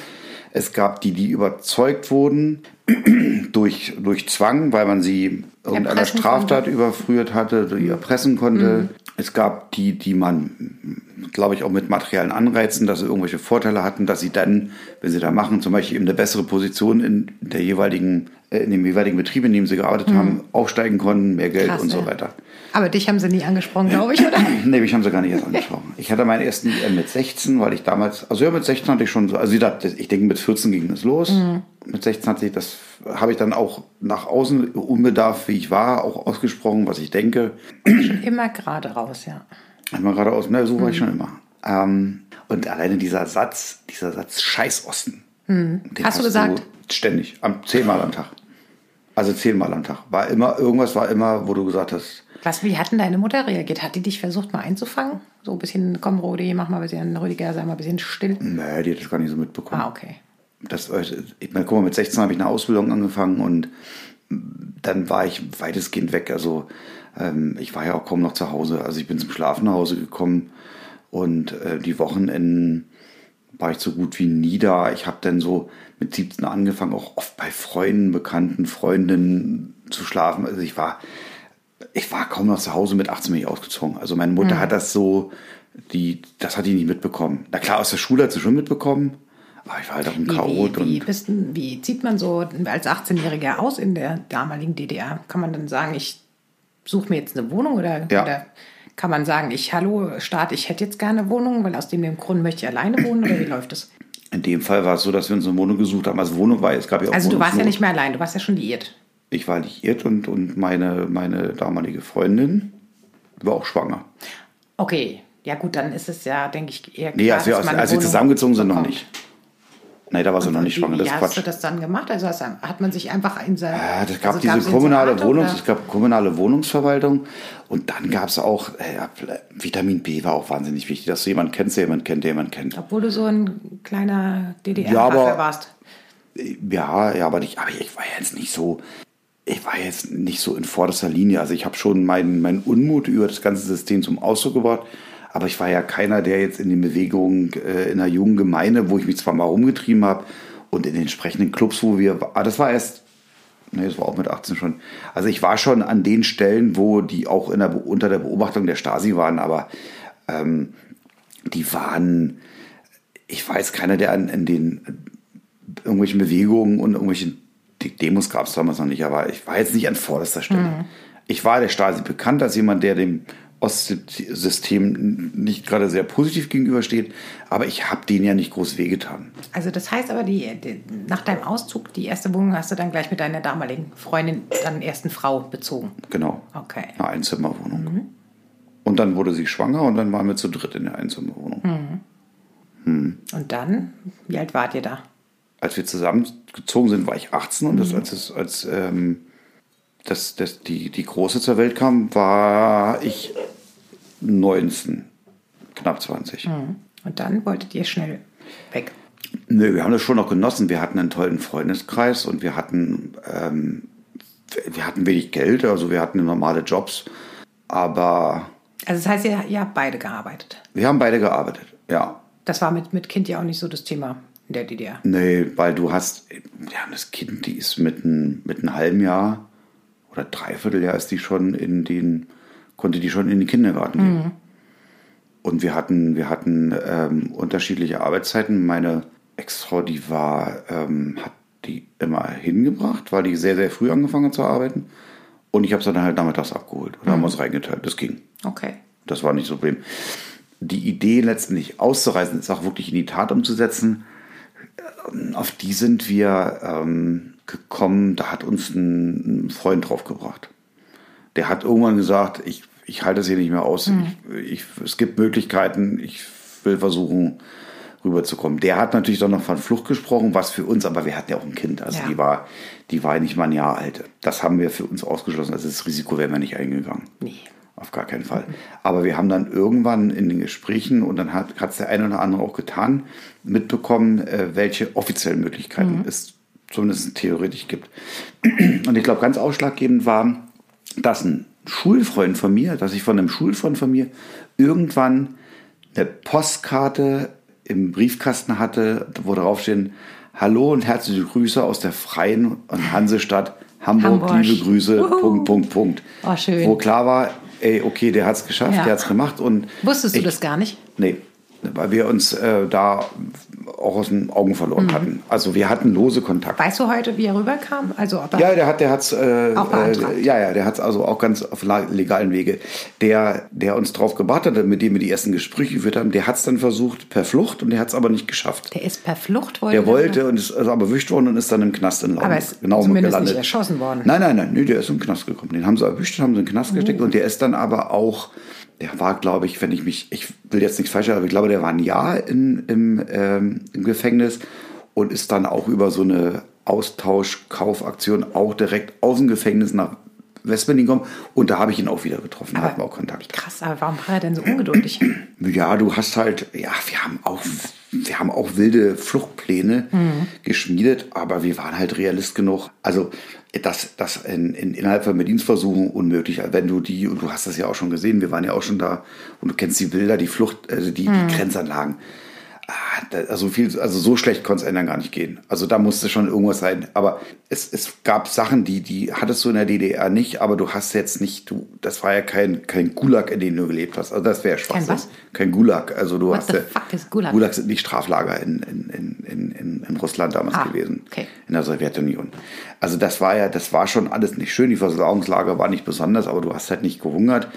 Es gab die, die überzeugt wurden <clears throat> durch, durch Zwang, weil man sie irgendeiner Straftat konnte. überführt hatte, die erpressen konnte. Es gab die, die man, glaube ich, auch mit materiellen Anreizen, dass sie irgendwelche Vorteile hatten, dass sie dann, wenn sie da machen, zum Beispiel eben eine bessere Position in der jeweiligen, äh, in dem jeweiligen Betrieb, in dem sie gearbeitet haben, aufsteigen konnten, mehr Geld Krass, und so ja. Aber dich haben sie nie angesprochen, glaube ich, oder? <clears throat> Nee, mich haben sie gar nicht erst <laughs> angesprochen. Ich hatte meinen ersten IM mit 16, weil ich damals, also ja, mit 16 hatte ich schon so, also wie gesagt, ich denke, mit 14 ging das los. Mit 16 hatte ich das, habe ich dann auch nach außen, unbedarft wie ich war, auch ausgesprochen, was ich denke. Immer gerade raus, ja. Einmal gerade aus, ne, so war ich schon immer. Ähm, und alleine dieser Satz, dieser Satz Scheiß Osten. den Hast du gesagt? ständig, am, zehnmal am Tag. Also zehnmal am Tag. War immer, irgendwas war immer, wo du gesagt hast, Was, wie hat denn deine Mutter reagiert? Hat die dich versucht, mal einzufangen? So ein bisschen, komm, Rudi, mach mal ein bisschen, Rüdiger, sei mal ein bisschen still. nee, die hat das gar nicht so mitbekommen. Ah, okay. das, äh, ich meine, guck mal, mit 16 habe ich eine Ausbildung angefangen und dann war ich weitestgehend weg. Also ähm, ich war ja auch kaum noch zu Hause. Also ich bin zum Schlafen nach Hause gekommen und äh, die Wochenenden war ich so gut wie nie da. Ich habe dann so mit 17 angefangen, auch oft bei Freunden, Bekannten, Freundinnen zu schlafen. Also ich war, ich war kaum noch zu Hause. Mit 18 bin ich ausgezogen. Also meine Mutter hat das so, die, das hat die nicht mitbekommen. Na klar, aus der Schule hat sie schon mitbekommen. Aber ich war halt auch ein Wie, Chaot wie, wie, und bist, wie zieht man so als 18-Jähriger aus in der damaligen DDR? Kann man dann sagen, ich suche mir jetzt eine Wohnung oder, Ja. oder kann man sagen, ich, hallo Staat, ich hätte jetzt gerne eine Wohnung, weil aus dem, dem Grund möchte ich alleine wohnen oder wie läuft es? in dem Fall war es so, dass wir uns eine Wohnung gesucht haben. Also Wohnung war, es gab ja auch Also du warst ja nicht mehr allein, du warst ja schon liiert. Ich war liiert und, und meine, meine damalige Freundin war auch schwanger. Okay, ja gut, dann ist es ja, denke ich, eher klar, Nee, als wir, dass als, als wir zusammengezogen sind, noch bekommt. nicht. Nee, da war sie noch nicht schwanger. Wie Das ist hast Quatsch. du das dann gemacht? Also hast, hat man sich einfach in sein. Ja, das gab also diese gab's kommunale Wohnungs, oder? es gab kommunale Wohnungsverwaltung und dann gab es auch äh, ja, Vitamin B war auch wahnsinnig wichtig, dass du jemanden kennst, der jemanden kennt, der jemanden kennt. Obwohl du so ein kleiner Ja, DDR-Hafer aber- warst. Ja, ja, aber nicht, aber ich war jetzt nicht so, ich war jetzt nicht so in vorderster Linie. Also ich habe schon meinen meinen Unmut über das ganze System zum Ausdruck gebracht, aber ich war ja keiner, der jetzt in den Bewegungen äh, in einer jungen Gemeinde, wo ich mich zwar mal rumgetrieben habe und in den entsprechenden Clubs, wo wir, ah, das war erst Nee, das war auch mit 18 schon. Also ich war schon an den Stellen, wo die auch in der, unter der Beobachtung der Stasi waren, aber ähm, die waren, ich weiß, keiner, der an, in den irgendwelchen Bewegungen und irgendwelchen die Demos gab es damals noch nicht, aber ich war jetzt nicht an vorderster Stelle. Ich war der Stasi bekannt als jemand, der dem Ostsystem nicht gerade sehr positiv gegenübersteht, aber ich habe denen ja nicht groß wehgetan. Also das heißt aber, die, die, nach deinem Auszug, die erste Wohnung hast du dann gleich mit deiner damaligen Freundin, dann ersten Frau bezogen. Genau. Okay. Eine Einzimmerwohnung. Und dann wurde sie schwanger und dann waren wir zu dritt in der Einzimmerwohnung. Und dann, wie alt wart ihr da? Als wir zusammengezogen sind, war ich 18 und das, als, es, als ähm, das, das, die, die Große zur Welt kam, war ich 19, knapp 20. Und dann wolltet ihr schnell weg. Nö, wir haben das schon noch genossen. Wir hatten einen tollen Freundeskreis und wir hatten, ähm, wir hatten wenig Geld, also wir hatten normale Jobs. Aber Also das heißt, ihr, ihr habt beide gearbeitet. wir haben beide gearbeitet, ja. Das war mit, mit Kind ja auch nicht so das Thema in der DDR. Nee, weil du hast, ja, das Kind, die ist mit, ein, mit einem halben Jahr oder Dreivierteljahr ist die schon in den, konnte die schon in den Kindergarten gehen. Und wir hatten, wir hatten ähm, unterschiedliche Arbeitszeiten. Meine Ex-Frau, die war, ähm, hat die immer hingebracht, weil die sehr, sehr früh angefangen hat zu arbeiten. Und ich habe sie dann halt nachmittags abgeholt. Und haben uns reingeteilt. Das ging. Okay. Das war nicht so Problem. Die Idee letztendlich auszureisen, ist auch wirklich in die Tat umzusetzen. Auf die sind wir ähm, gekommen, da hat uns ein, Freund draufgebracht. Der hat irgendwann gesagt, ich, ich halte das hier nicht mehr aus. Ich, ich, es gibt Möglichkeiten, ich will versuchen, rüberzukommen. Der hat natürlich dann noch von Flucht gesprochen, was für uns, aber wir hatten ja auch ein Kind. Also Ja. die war, die war nicht mal ein Jahr alt. Das haben wir für uns ausgeschlossen. Also das Risiko wären wir nicht eingegangen. Nee. Auf gar keinen Fall. Aber wir haben dann irgendwann in den Gesprächen, und dann hat es der eine oder andere auch getan, mitbekommen, äh, welche offiziellen Möglichkeiten es zumindest theoretisch gibt. Und ich glaube, ganz ausschlaggebend war, dass ein Schulfreund von mir, dass ich von einem Schulfreund von mir irgendwann eine Postkarte im Briefkasten hatte, wo drauf stehen, Hallo und herzliche Grüße aus der Freien und Hansestadt Hamburg, Hamburg. liebe Grüße, Uhu. Punkt, Punkt, Punkt. Oh, schön. Wo klar war, ey, okay, der hat es geschafft, Ja. der hat es gemacht. Und Wusstest du ich, das gar nicht? Nee, weil wir uns äh, da auch aus den Augen verloren hatten. Also wir hatten lose Kontakt. Weißt du heute, wie er rüberkam? Also ob er Ja, der hat, der hat's, äh, Auch äh, ja, ja, der hat's also auch ganz auf legalen Wege. Der, der uns drauf gebracht hat, mit dem wir die ersten Gespräche geführt haben, der hat's dann versucht per Flucht und der hat's aber nicht geschafft. der ist per Flucht wollte Der wollte und ist also aber erwischt worden und ist dann im Knast in Laum Aber ist genau zumindest gelandet. nicht erschossen worden. Nein, nein, nein, nee, der ist im Knast gekommen. Den haben sie erwischt, haben sie in den Knast Oh. gesteckt und der ist dann aber auch, der war, glaube ich, wenn ich mich, ich will jetzt nichts falsch sagen, aber ich glaube, der war ein Jahr in, im, ähm, im Gefängnis und ist dann auch über so eine Austausch-Kaufaktion auch direkt aus dem Gefängnis nach Westberlin gekommen und da habe ich ihn auch wieder getroffen, da hatten wir auch Kontakt. Krass, aber warum war er denn so ungeduldig? Ja, du hast halt, ja, wir haben auch, wir haben auch wilde Fluchtpläne geschmiedet, aber wir waren halt realist genug. Also das, das in, in, innerhalb von Bedienstversuchen unmöglich. Wenn du die, und du hast das ja auch schon gesehen, wir waren ja auch schon da und du kennst die Bilder, die Flucht, also die, die Grenzanlagen. Ah, also viel, also so schlecht konnte es ändern gar nicht gehen. Also da musste schon irgendwas sein. Aber es, es gab Sachen, die, die hattest du in der DDR nicht, aber du hast jetzt nicht, du, das war ja kein, kein Gulag, in dem du gelebt hast. Also das wäre Schwachsinn. was? Kein Gulag. Also du What hast the fuck is Gulag? Gulag sind nicht Straflager in, in, in, in, in, Russland damals Ah, gewesen. okay. In der Sowjetunion. Also das war ja, das war schon alles nicht schön. Die Versorgungslager war nicht besonders, aber du hast halt nicht gehungert.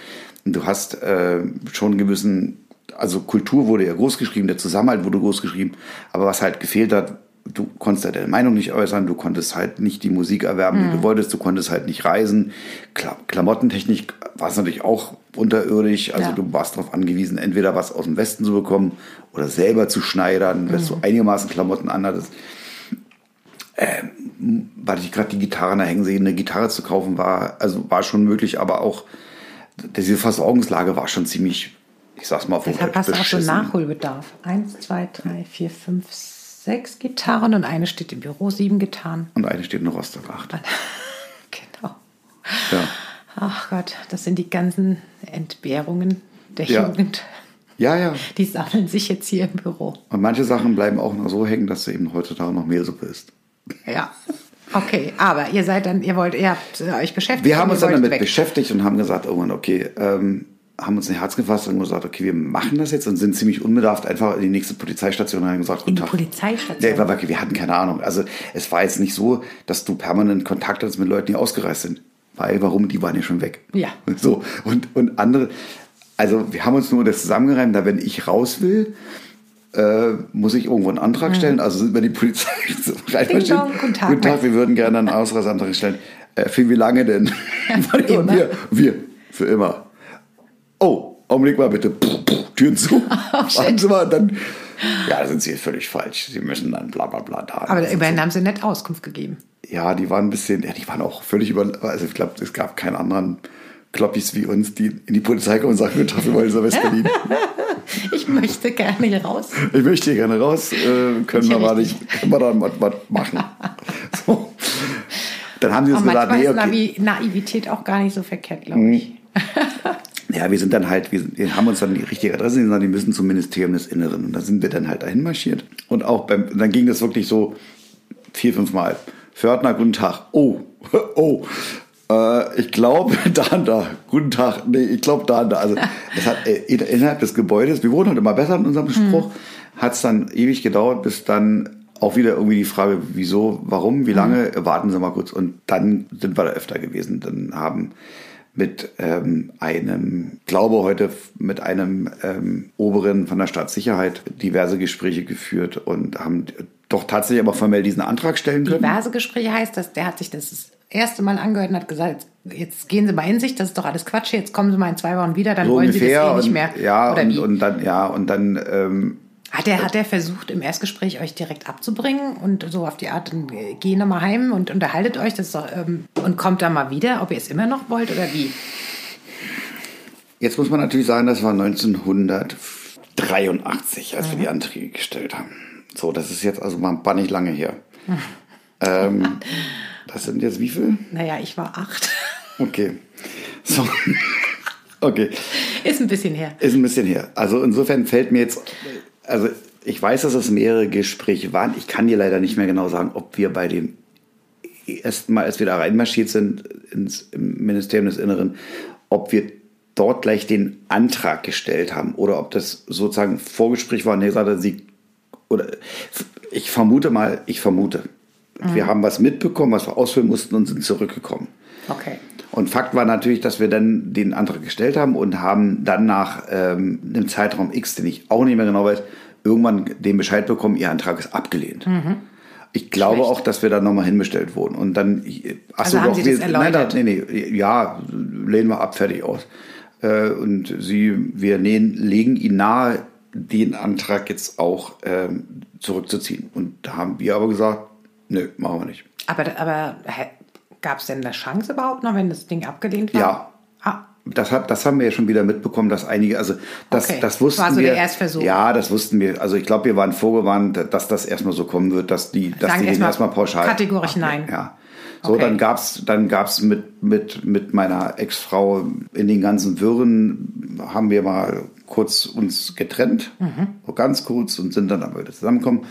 Und du hast äh, schon einen gewissen, also Kultur wurde ja groß geschrieben, der Zusammenhalt wurde groß geschrieben. Aber was halt gefehlt hat, du konntest ja deine Meinung nicht äußern, du konntest halt nicht die Musik erwerben, die du wolltest, du konntest halt nicht reisen. Kla Klamottentechnisch war es natürlich auch unterirdisch, also Ja. du warst darauf angewiesen, entweder was aus dem Westen zu bekommen oder selber zu schneidern, dass du einigermaßen Klamotten anhattest. Ähm, weil ich gerade die Gitarre da hängen sehe, eine Gitarre zu kaufen war, also war schon möglich, aber auch diese Versorgungslage war schon ziemlich, ich sag's mal, auf gut Deshalb Deutsch hast du auch schon. Nachholbedarf. Eins, zwei, drei, vier, fünf, sechs Gitarren und eine steht im Büro, sieben Gitarren. Und eine steht in Rostock 8. <laughs> Genau. Ja. Ach Gott, das sind die ganzen Entbehrungen der Ja. Jugend. ja, ja. Die sammeln sich jetzt hier im Büro. Und manche Sachen bleiben auch noch so hängen, dass du eben heutzutage noch Mehlsuppe isst. Ja. Okay, aber ihr seid dann, ihr wollt, ihr habt euch beschäftigt. Wir haben uns dann damit weg. beschäftigt und haben gesagt, irgendwann, okay, ähm, haben uns ein Herz gefasst und gesagt, okay, wir machen das jetzt und sind ziemlich unbedarft einfach in die nächste Polizeistation und haben gesagt, In guten die Tag. Polizeistation? Ja, wirklich, wir hatten keine Ahnung. Also es war jetzt nicht so, dass du permanent Kontakt hattest mit Leuten, die ausgereist sind. Weil, warum? Die waren ja schon weg. Ja. <laughs> So, und, und andere, also wir haben uns nur das zusammengereimt, da wenn ich raus will, äh, muss ich irgendwo einen Antrag stellen. Also sind wir die Polizei. <laughs> Mhm. Dong, guten Tag, Guten Tag, Max. wir würden gerne einen Ausreiseantrag stellen. Äh, für wie lange denn? <laughs> für immer. wir, wir, für immer. Oh, Augenblick mal bitte. Puh, puh, Türen zu. <laughs> Warten Sie mal, dann. Ja, da sind Sie völlig falsch. Sie müssen dann bla bla bla da. Aber immerhin haben sie nett Auskunft gegeben. Ja, die waren ein bisschen, ja, die waren auch völlig über, also ich glaube, es gab keinen anderen Kloppis wie uns, die in die Polizei kommen und sagen, wir wollen in West-Berlin. <laughs> Ich möchte gerne hier raus. Ich möchte hier gerne raus, äh, können wir mal nicht, können wir da was, was machen. <laughs> So. Dann haben sie uns gesagt, manchmal nee, ist okay. Navi Naivität auch gar nicht so verkehrt, glaube Mhm. ich. Ja, wir sind dann halt, wir, wir haben uns dann die richtige Adresse gesagt, die müssen zum Ministerium des Inneren. Und da sind wir dann halt dahin marschiert. Und auch beim, dann ging das wirklich so vier, fünf Mal. Fördner, guten Tag. Oh, <laughs> oh. Äh, ich glaube, <laughs> da und da. Guten Tag. Nee, ich glaube, da und da. Also, es hat äh, in- innerhalb des Gebäudes, wir wurden halt immer besser in unserem Spruch, hat es dann ewig gedauert, bis dann auch wieder irgendwie die Frage, wieso, warum, wie lange, warten Sie mal kurz. Und dann sind wir da öfter gewesen. Dann haben mit ähm, einem, glaube heute mit einem ähm, Oberen von der Staatssicherheit diverse Gespräche geführt und haben doch tatsächlich aber formell diesen Antrag stellen können. Diverse Gespräche heißt das, der hat sich das erste Mal angehört und hat gesagt, jetzt gehen Sie mal in sich, das ist doch alles Quatsch, jetzt kommen Sie mal in zwei Wochen wieder, dann so wollen Sie das eh nicht mehr. ja und, und dann ja und dann ähm, Hat er, hat er versucht, im Erstgespräch euch direkt abzubringen und so auf die Art, dann äh, geh noch mal heim und unterhaltet euch das doch, ähm, und kommt dann mal wieder, ob ihr es immer noch wollt oder wie? jetzt muss man natürlich sagen, das war 1983, als wir die Anträge gestellt haben. So, das ist jetzt also mal ein nicht lange her. <laughs> ähm, das sind jetzt wie viel? Naja, ich war acht. Okay. So. <laughs> Okay. Ist ein bisschen her. Ist ein bisschen her. Also insofern fällt mir jetzt, also ich weiß, dass es mehrere Gespräche waren. Ich kann dir leider nicht mehr genau sagen, ob wir bei dem ersten Mal, als wir da reinmarschiert sind ins im Ministerium des Inneren, ob wir dort gleich den Antrag gestellt haben oder ob das sozusagen Vorgespräch war und gesagt hat, sie oder ich vermute mal, ich vermute. Wir haben was mitbekommen, was wir ausfüllen mussten und sind zurückgekommen. Okay. Und Fakt war natürlich, dass wir dann den Antrag gestellt haben und haben dann nach ähm, einem Zeitraum X, den ich auch nicht mehr genau weiß, irgendwann den Bescheid bekommen, ihr Antrag ist abgelehnt. Ich glaube Mhm. Schlecht. auch, dass wir dann nochmal hinbestellt wurden. Und dann, ach Also haben Sie das wir, nein, nein, nee, nee, ja, lehnen wir ab, fertig aus. Äh, und sie, wir nähen, legen ihnen nahe, den Antrag jetzt auch ähm, zurückzuziehen. Und da haben wir aber gesagt, nö, machen wir nicht. Aber, aber gab es denn eine Chance überhaupt noch, wenn das Ding abgelehnt war? Ja. Ah, Das, hat, das haben wir ja schon wieder mitbekommen, dass einige, also das, Okay. das wussten War so wir. der Erstversuch. Ja, das wussten wir. Also ich glaube, wir waren vorgewarnt, dass das erstmal so kommen wird, dass die, dass Sagen die den erstmal erstmal pauschal. kategorisch nein. Ja. So, Okay. dann gab's dann gab's mit, mit, mit meiner Ex-Frau in den ganzen Wirren, haben wir mal kurz uns getrennt, Mhm. so ganz kurz und sind dann aber wieder zusammengekommen.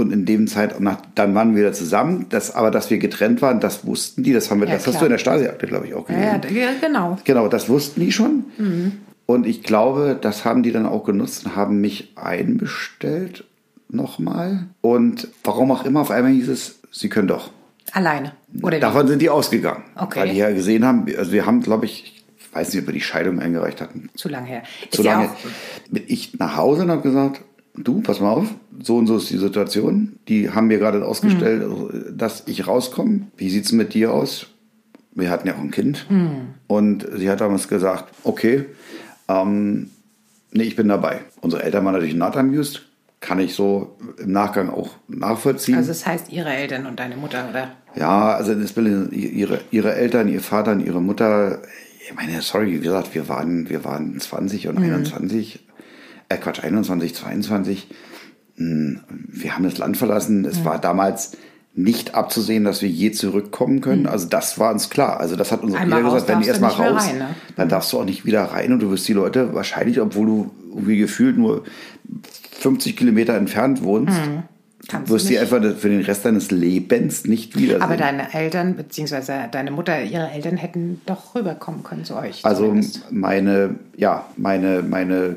Und in dem Zeit, nach, dann waren wir wieder zusammen. Das, aber dass wir getrennt waren, das wussten die. Das haben wir, Ja, das hast klar. du in der Stasi-Akte, glaube ich, auch ja, gelesen. ja, ja, genau. Genau, das wussten die schon. Mhm. Und ich glaube, das haben die dann auch genutzt und haben mich einbestellt nochmal. Und warum auch immer, auf einmal hieß es, sie können doch. Alleine. Oder? Davon sind die ausgegangen. Okay. Weil die ja gesehen haben, also wir haben, glaube ich, ich weiß nicht, ob wir die Scheidung eingereicht hatten. Zu lange her. Zu Ist ja lange auch- bin ich nach Hause und habe gesagt, du, pass mal auf, so und so ist die Situation. Die haben mir gerade ausgestellt, mhm. dass ich rauskomme. Wie sieht es mit dir aus? Wir hatten ja auch ein Kind. Mhm. Und sie hat damals gesagt, okay, ähm, nee, ich bin dabei. Unsere Eltern waren natürlich not amused. Kann ich so im Nachgang auch nachvollziehen. Also das heißt ihre Eltern und deine Mutter, oder? Ja, also das ihre, ihre Eltern, ihr Vater und ihre Mutter, ich meine, sorry, wie gesagt, wir waren, wir waren 20 und mhm. 21, äh Quatsch, 21, 22. Hm, wir haben das Land verlassen. Es mhm. war damals nicht abzusehen, dass wir je zurückkommen können. Mhm. Also das war uns klar. Also das hat unsere Lehrer gesagt, wenn du erstmal raus, rein, ne? dann darfst du auch nicht wieder rein und du wirst die Leute wahrscheinlich, obwohl du irgendwie gefühlt nur 50 Kilometer entfernt wohnst, mhm. Kannst wirst du einfach für den Rest deines Lebens nicht wiedersehen. Aber deine Eltern, beziehungsweise deine Mutter, ihre Eltern hätten doch rüberkommen können zu euch. Also zumindest. meine, ja, meine, meine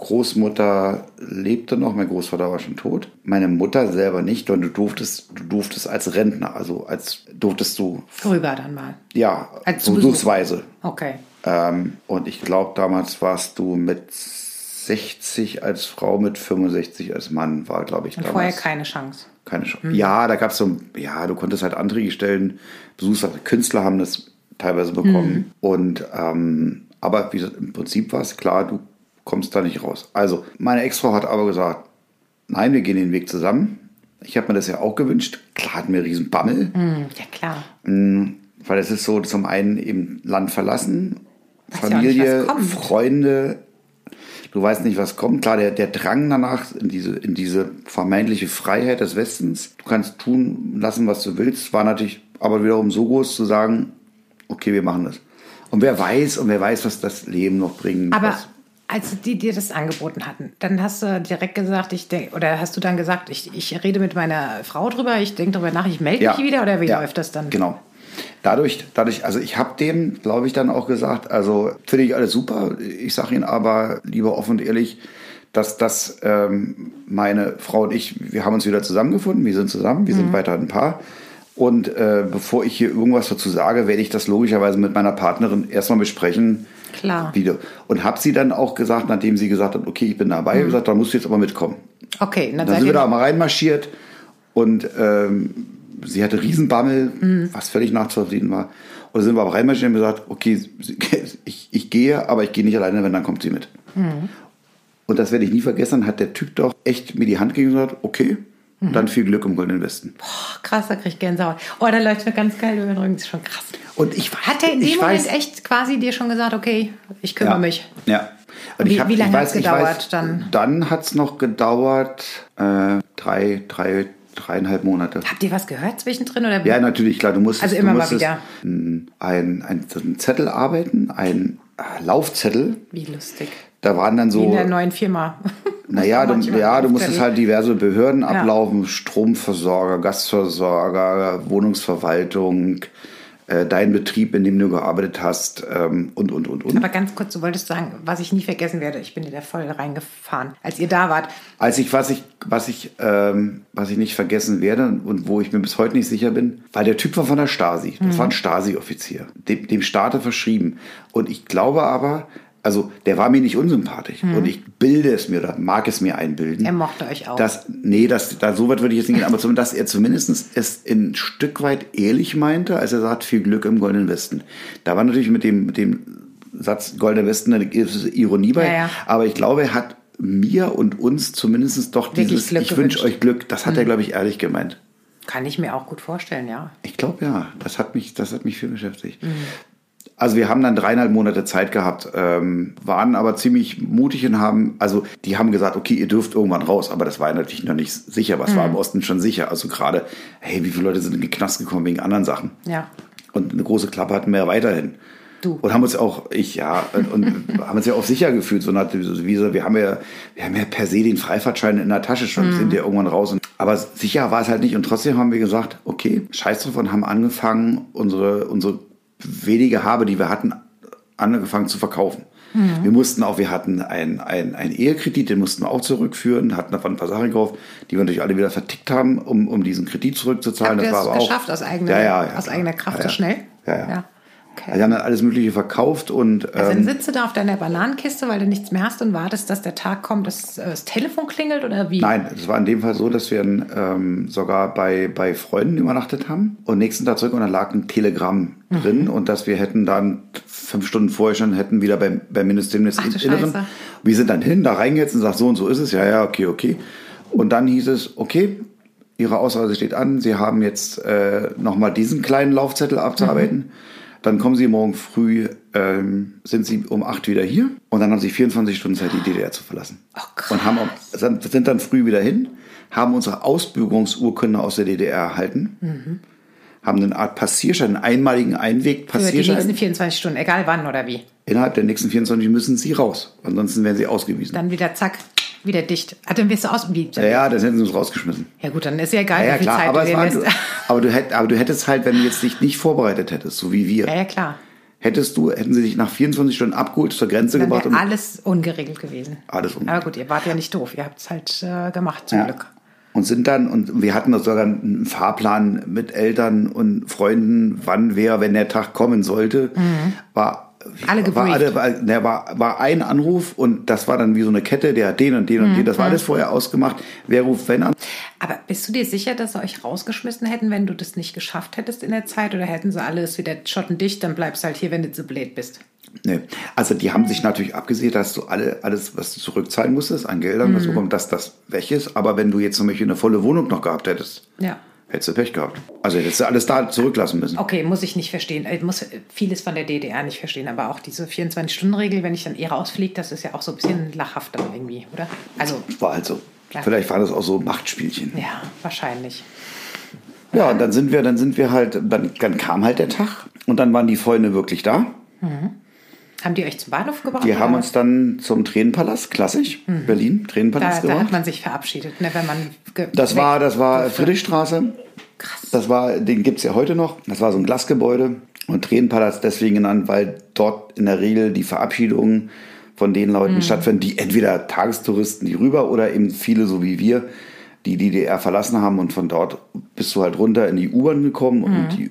Großmutter lebte noch, mein Großvater war schon tot. Meine Mutter selber nicht, und du durftest, du durftest als Rentner, also als durftest du. Rüber dann mal. Ja, als Besuchsweise. Okay. Ähm, und ich glaube, damals warst du mit 60 als Frau, mit 65 als Mann, war, glaube ich, und damals. vorher keine Chance. Keine Chance. Mhm. Ja, da gab es so, ja, du konntest halt Anträge stellen. Besuchs Künstler haben das teilweise bekommen. Mhm. Und, ähm, aber wie gesagt, im Prinzip war es klar, du kommst da nicht raus. Also, meine Ex-Frau hat aber gesagt, nein, wir gehen den Weg zusammen. Ich habe mir das ja auch gewünscht. Klar hatten wir riesen Bammel. Mm, ja, klar. Mm, weil es ist so, zum einen eben Land verlassen, Weiß Familie, ja nicht, Freunde. Du weißt nicht, was kommt. Klar, der, der Drang danach in diese, in diese vermeintliche Freiheit des Westens. Du kannst tun lassen, was du willst. War natürlich aber wiederum so groß zu sagen, okay, wir machen das. Und wer weiß, und wer weiß, was das Leben noch bringt. Aber als die dir das angeboten hatten, dann hast du direkt gesagt, ich denke, oder hast du dann gesagt, ich, ich rede mit meiner Frau drüber, ich denke darüber nach, ich melde ja. mich wieder oder wie ja. läuft das dann? Genau. Dadurch, dadurch, also ich habe dem, glaube ich, dann auch gesagt, also finde ich alles super. Ich sage Ihnen aber lieber offen und ehrlich, dass das ähm, meine Frau und ich, wir haben uns wieder zusammengefunden, wir sind zusammen, wir mhm. sind weiter ein Paar. Und äh, bevor ich hier irgendwas dazu sage, werde ich das logischerweise mit meiner Partnerin erstmal besprechen, Klar. Video. Und habe sie dann auch gesagt, nachdem sie gesagt hat, okay, ich bin dabei, mhm. gesagt, dann musst du jetzt aber mitkommen. Okay, dann, dann sind wir da mal reinmarschiert und ähm, sie hatte Riesenbammel, mhm. was völlig nachzuvollziehen war. Und dann sind wir aber reinmarschiert und gesagt, okay, <laughs> ich, ich gehe, aber ich gehe nicht alleine, wenn dann kommt sie mit. Mhm. Und das werde ich nie vergessen, hat der Typ doch echt mir die Hand gegeben und gesagt, okay, Mhm. Dann viel Glück im Goldenen Westen. Boah, krass, da krieg ich Gänsehaut. Oh, da läuft mir ganz geil über den Rücken. Das ist schon krass. Und ich Hat er in dem Moment weiß, echt quasi dir schon gesagt, okay, ich kümmere ja, mich? Ja. Und wie, hab, wie lange hat es gedauert weiß, dann? Dann hat es noch gedauert äh, drei, drei, dreieinhalb Monate. Habt ihr was gehört zwischendrin? Oder? Ja, natürlich, klar. Du musst also immer mal wieder. Ein, ein, Zettel arbeiten, ein äh, Laufzettel. Wie lustig. Da waren dann so. Wie in der neuen Firma. <laughs> Naja, du, ja, du musstest halt diverse Behörden ablaufen, ja. Stromversorger, Gastversorger, Wohnungsverwaltung, äh, dein Betrieb, in dem du gearbeitet hast ähm, und, und, und, und. Aber ganz kurz, du wolltest sagen, was ich nie vergessen werde, ich bin dir da voll reingefahren, als ihr da wart. Als ich, was ich, was ich, ähm, was ich nicht vergessen werde und wo ich mir bis heute nicht sicher bin, weil der Typ war von der Stasi. Das mhm. war ein Stasi-Offizier, dem, dem Staate verschrieben. Und ich glaube aber, also der war mir nicht unsympathisch mhm. und ich bilde es mir oder mag es mir einbilden. Er mochte euch auch. Dass, nee, das, da, so weit würde ich jetzt nicht gehen, aber dass er zumindest es ein Stück weit ehrlich meinte, als er sagt, viel Glück im Goldenen Westen. Da war natürlich mit dem, mit dem Satz Goldener Westen eine Ironie bei, ja, ja. aber ich glaube, er hat mir und uns zumindest doch dieses, Glück ich wünsche euch Glück, das hat mhm. er, glaube ich, ehrlich gemeint. Kann ich mir auch gut vorstellen, ja. Ich glaube ja, das hat mich, das hat mich viel beschäftigt. Mhm. Also wir haben dann dreieinhalb Monate Zeit gehabt, ähm, waren aber ziemlich mutig und haben, also die haben gesagt, okay, ihr dürft irgendwann raus, aber das war natürlich noch nicht sicher, was mhm. war im Osten schon sicher. Also gerade, hey, wie viele Leute sind in den Knast gekommen wegen anderen Sachen? Ja. Und eine große Klappe hatten wir ja weiterhin. Du. Und haben uns auch, ich ja, und, und <laughs> haben uns ja auch sicher gefühlt, so nach, wie so, wir haben ja, wir haben ja per se den Freifahrtschein in der Tasche schon, mhm. sind ja irgendwann raus. Und, aber sicher war es halt nicht. Und trotzdem haben wir gesagt, okay, scheiß drauf und haben angefangen, unsere, unsere wenige habe, die wir hatten, angefangen zu verkaufen. Mhm. Wir mussten auch, wir hatten einen ein Ehekredit, den mussten wir auch zurückführen, hatten davon ein paar Sachen gekauft, die wir natürlich alle wieder vertickt haben, um, um diesen Kredit zurückzuzahlen. Habt das war aber geschafft auch, aus eigener, ja, ja, ja, aus eigener Kraft so schnell? Ja, ja. Okay. Also die haben dann alles Mögliche verkauft und Also dann ähm, sitzt du da auf deiner Bananenkiste, weil du nichts mehr hast und wartest, dass der Tag kommt, dass äh, das Telefon klingelt oder wie? nein, es war in dem Fall so, dass wir ähm, sogar bei, bei Freunden übernachtet haben und nächsten Tag zurück und da lag ein Telegramm Mhm. drin und dass wir hätten dann fünf Stunden vorher schon hätten wieder beim, beim Ministerium Ach des Inneren. Scheiße. Wir sind dann hin, da reingehetzt und sagt, so und so ist es. Ja, ja, okay, okay. Und dann hieß es, okay, Ihre Ausreise steht an. Sie haben jetzt äh, nochmal diesen kleinen Laufzettel abzuarbeiten. Mhm. Dann kommen Sie morgen früh, ähm, sind Sie um acht wieder hier. Und dann haben Sie 24 Stunden Zeit, die DDR zu verlassen. Oh, krass. und haben auch, sind dann früh wieder hin, haben unsere Ausbürgerungsurkunde aus der DDR erhalten. Haben eine Art Passierschein, einen einmaligen Mhm. Für die nächsten Einweg-Passierschein. 24 Stunden, egal wann oder wie. Innerhalb der nächsten 24 müssen Sie raus. Ansonsten werden Sie ausgewiesen. Dann wieder zack, wieder dicht. Ah, dann wirst du aus. Wie? Ja, ja, dann hätten sie uns rausgeschmissen. Ja gut, dann ist ja egal, Ja, wie ja viel klar, Zeit aber, du war, du, aber, du hätt, aber du hättest halt, wenn du jetzt dich nicht vorbereitet hättest, so wie wir, Ja, ja, klar. hättest du, hätten sie dich nach 24 Stunden abgeholt, zur Grenze Dann gebracht wäre und alles ungeregelt gewesen. alles um. Aber gut, ihr wart ja nicht doof. Ihr habt es halt äh, gemacht, zum Ja. Glück. Und sind dann, und wir hatten sogar einen Fahrplan mit Eltern und Freunden, wann wer, wenn der Tag kommen sollte, war, Mhm. Alle war, gebrieft. war, ne, war, war ein Anruf und das war dann wie so eine Kette, der hat den und den und den, das Mhm. war alles vorher ausgemacht. Wer ruft wenn an? Aber bist du dir sicher, dass sie euch rausgeschmissen hätten, wenn du das nicht geschafft hättest in der Zeit? Oder hätten sie alles wieder schottendicht, dann bleibst du halt hier, wenn du zu blöd bist? Nee. Also die haben sich natürlich abgesehen, dass du alle, alles, was du zurückzahlen musstest an Geldern, Mhm. was bekommt, dass das weg ist. Aber wenn du jetzt zum Beispiel eine volle Wohnung noch gehabt hättest, Ja. Hättest du Pech gehabt. Also hättest du alles da zurücklassen müssen. Okay, muss ich nicht verstehen. Ich muss vieles von der DDR nicht verstehen, aber auch diese 24-Stunden-Regel, wenn ich dann eh rausfliege, das ist ja auch so ein bisschen lachhaft dann irgendwie, oder? Also, War halt so. Ja. Vielleicht waren das auch so Machtspielchen. ja, wahrscheinlich. Ja, und dann sind wir, dann sind wir halt, dann, dann kam halt der Tag und dann waren die Freunde wirklich da. Haben die euch zum Bahnhof gebracht? Die haben uns dann zum Tränenpalast, klassisch, Berlin, Mhm. da, Tränenpalast da hat gebracht. man sich verabschiedet, ne, wenn man. Das war, das war. Friedrichstraße. Krass. Das war, den gibt's ja heute noch. Das war so ein Glasgebäude und Tränenpalast deswegen genannt, weil dort in der Regel die Verabschiedungen von den Leuten Mhm. stattfinden, die entweder Tagestouristen, die rüber oder eben viele so wie wir, die die DDR verlassen haben und von dort bist du halt runter in die U-Bahn gekommen Mhm. und die,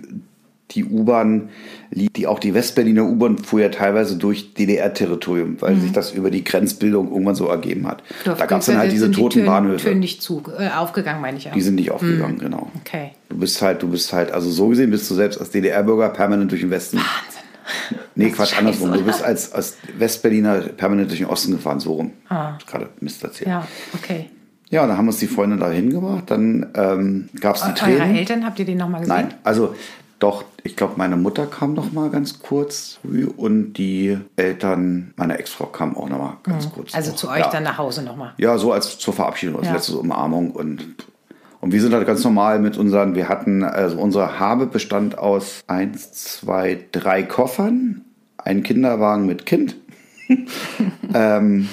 die U-Bahn, die die- auch die Westberliner U-Bahn fuhr ja teilweise durch DDR-Territorium, weil sich das über die Grenzbildung irgendwann so ergeben hat. Durfte- da gab's dann halt diese die toten Türen, Bahnhöfe. Türen nicht zu, äh, aufgegangen, meine ich auch. Die sind nicht aufgegangen, genau. okay. Du bist halt, du bist halt, also so gesehen bist du selbst als DDR-Bürger permanent durch den Westen. Wahnsinn. Nee, Quatsch, scheiße, andersrum. Du oder? bist als, als Westberliner permanent durch den Osten gefahren, so rum. Ah. Gerade Mist erzählt. Ja, okay. Ja, und dann haben uns die Freunde da hingebracht. Dann ähm, gab es die Eure Tränen. Eltern, habt ihr die nochmal gesehen? Nein, also doch, ich glaube, meine Mutter kam noch mal ganz kurz früh und die Eltern meiner Ex-Frau kamen auch noch mal ganz kurz. Also noch. zu euch ja. dann nach Hause nochmal. Ja, so als zur Verabschiedung, als Ja. letzte Umarmung und und wir sind halt ganz normal mit unseren, wir hatten, also unsere Habe bestand aus eins, zwei, drei Koffern, ein Kinderwagen mit Kind, <laughs> ähm,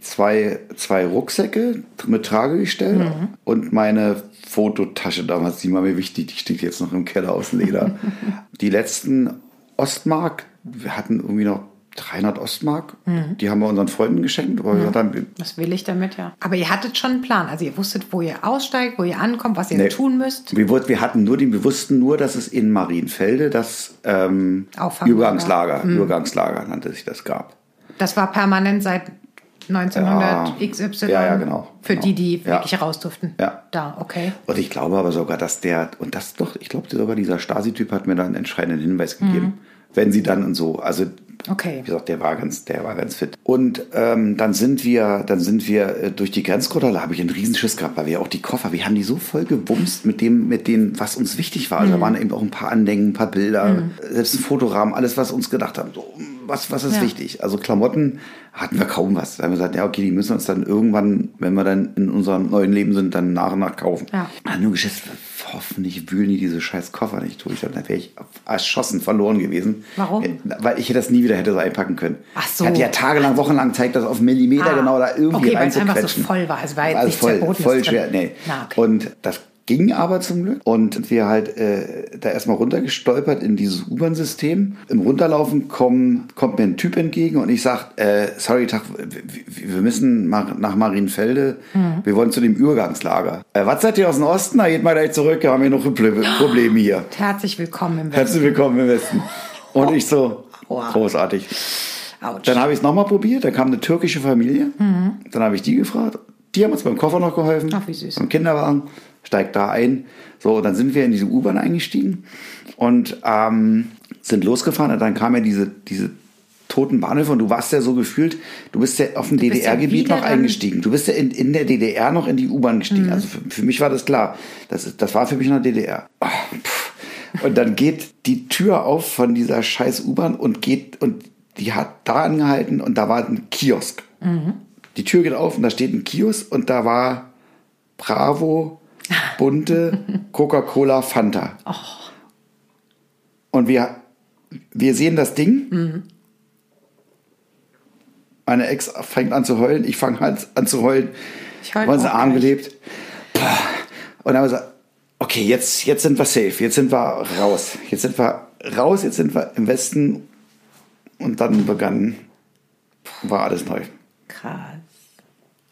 zwei, zwei Rucksäcke mit Tragegestell Mhm. und meine Fototasche damals, die war mir wichtig, die steht jetzt noch im Keller aus Leder. <laughs> die letzten Ostmark, wir hatten irgendwie noch 300 Ostmark, Mhm. die haben wir unseren Freunden geschenkt, wir gesagt haben, Was will ich damit, ja. Aber ihr hattet schon einen Plan. Also ihr wusstet, wo ihr aussteigt, wo ihr ankommt, was ihr Nee. tun müsst. Wir, wir hatten nur den, wir wussten nur, dass es in Marienfelde das ähm. Übergangslager, Übergangslager nannte sich das gab. Das war permanent seit 1900 XY. Ja, ja, genau, Für genau. die, die Ja. wirklich raus durften. Ja. Da, okay. Und ich glaube aber sogar, dass der, und das doch, ich glaube sogar dieser Stasi-Typ hat mir da einen entscheidenden Hinweis gegeben. Wenn sie dann und so, also Okay. wie gesagt, der war ganz, der war ganz fit. Und ähm, dann sind wir, dann sind wir äh, durch die Grenzkontrolle, da habe ich einen Riesenschiss gehabt, weil wir auch die Koffer, wir haben die so voll gewumst mit dem, mit dem, was uns wichtig war. Also da waren eben auch ein paar Andenken, ein paar Bilder, selbst ein Fotorahmen, alles, was uns gedacht haben, so, was, was ist Ja. wichtig? Also Klamotten hatten wir kaum was. Da haben wir gesagt, ja, okay, die müssen uns dann irgendwann, wenn wir dann in unserem neuen Leben sind, dann nach und nach kaufen. Ja. Ah, nur Geschiss, hoffentlich wühlen die diese scheiß Koffer nicht durch. Dann wäre ich erschossen, verloren gewesen. Warum? Weil ich das nie wieder hätte so einpacken können. Ach so. Ich hatte ja tagelang, wochenlang Zeit, das auf Millimeter Ah, genau da irgendwie okay, weil es einfach so voll war. Es war jetzt Also nichts voll, voll schwer. Nee. Na, okay. Und das ging aber zum Glück. Und wir halt äh, da erstmal runtergestolpert in dieses U-Bahn-System. Im Runterlaufen komm, kommt mir ein Typ entgegen und ich sag, äh, sorry, Tag, wir müssen nach Marienfelde. Mhm. Wir wollen zu dem Übergangslager. Äh, was seid ihr aus dem Osten? Na, geht mal gleich zurück. Wir haben hier noch Probleme Probleme hier. Herzlich willkommen im Westen. Herzlich willkommen im Westen. Und ich so, Aua. großartig. Autsch. Dann habe ich es nochmal probiert, da kam eine türkische Familie. Dann habe ich die gefragt. Die haben uns beim Koffer noch geholfen. Mhm. Ach, wie süß. Im Kinderwagen. Steigt da ein. So, und dann sind wir in diese U-Bahn eingestiegen und ähm, sind losgefahren. Und dann kam ja diese, diese toten Bahnhöfe und du warst ja so gefühlt, du bist ja auf dem ja DDR-Gebiet wieder noch eingestiegen. Du bist ja in, in der DDR noch in die U-Bahn gestiegen. Mhm. Also für, für mich war das klar. Das, das war für mich noch DDR. Ah, pff. Und dann geht die Tür auf von dieser scheiß U-Bahn und geht und die hat da angehalten und da war ein Kiosk. Die Tür geht auf und da steht ein Kiosk und da war Bravo, bunte Coca-Cola, Fanta. Und wir, wir sehen das Ding. Meine Ex fängt an zu heulen, ich fange an, an zu heulen. Ich heul Wir haben uns in auch den Arm gelebt. Und dann haben wir gesagt, okay, jetzt, jetzt sind wir safe, jetzt sind wir raus. Jetzt sind wir raus, jetzt sind wir im Westen. Und dann begann, war alles neu. Krass.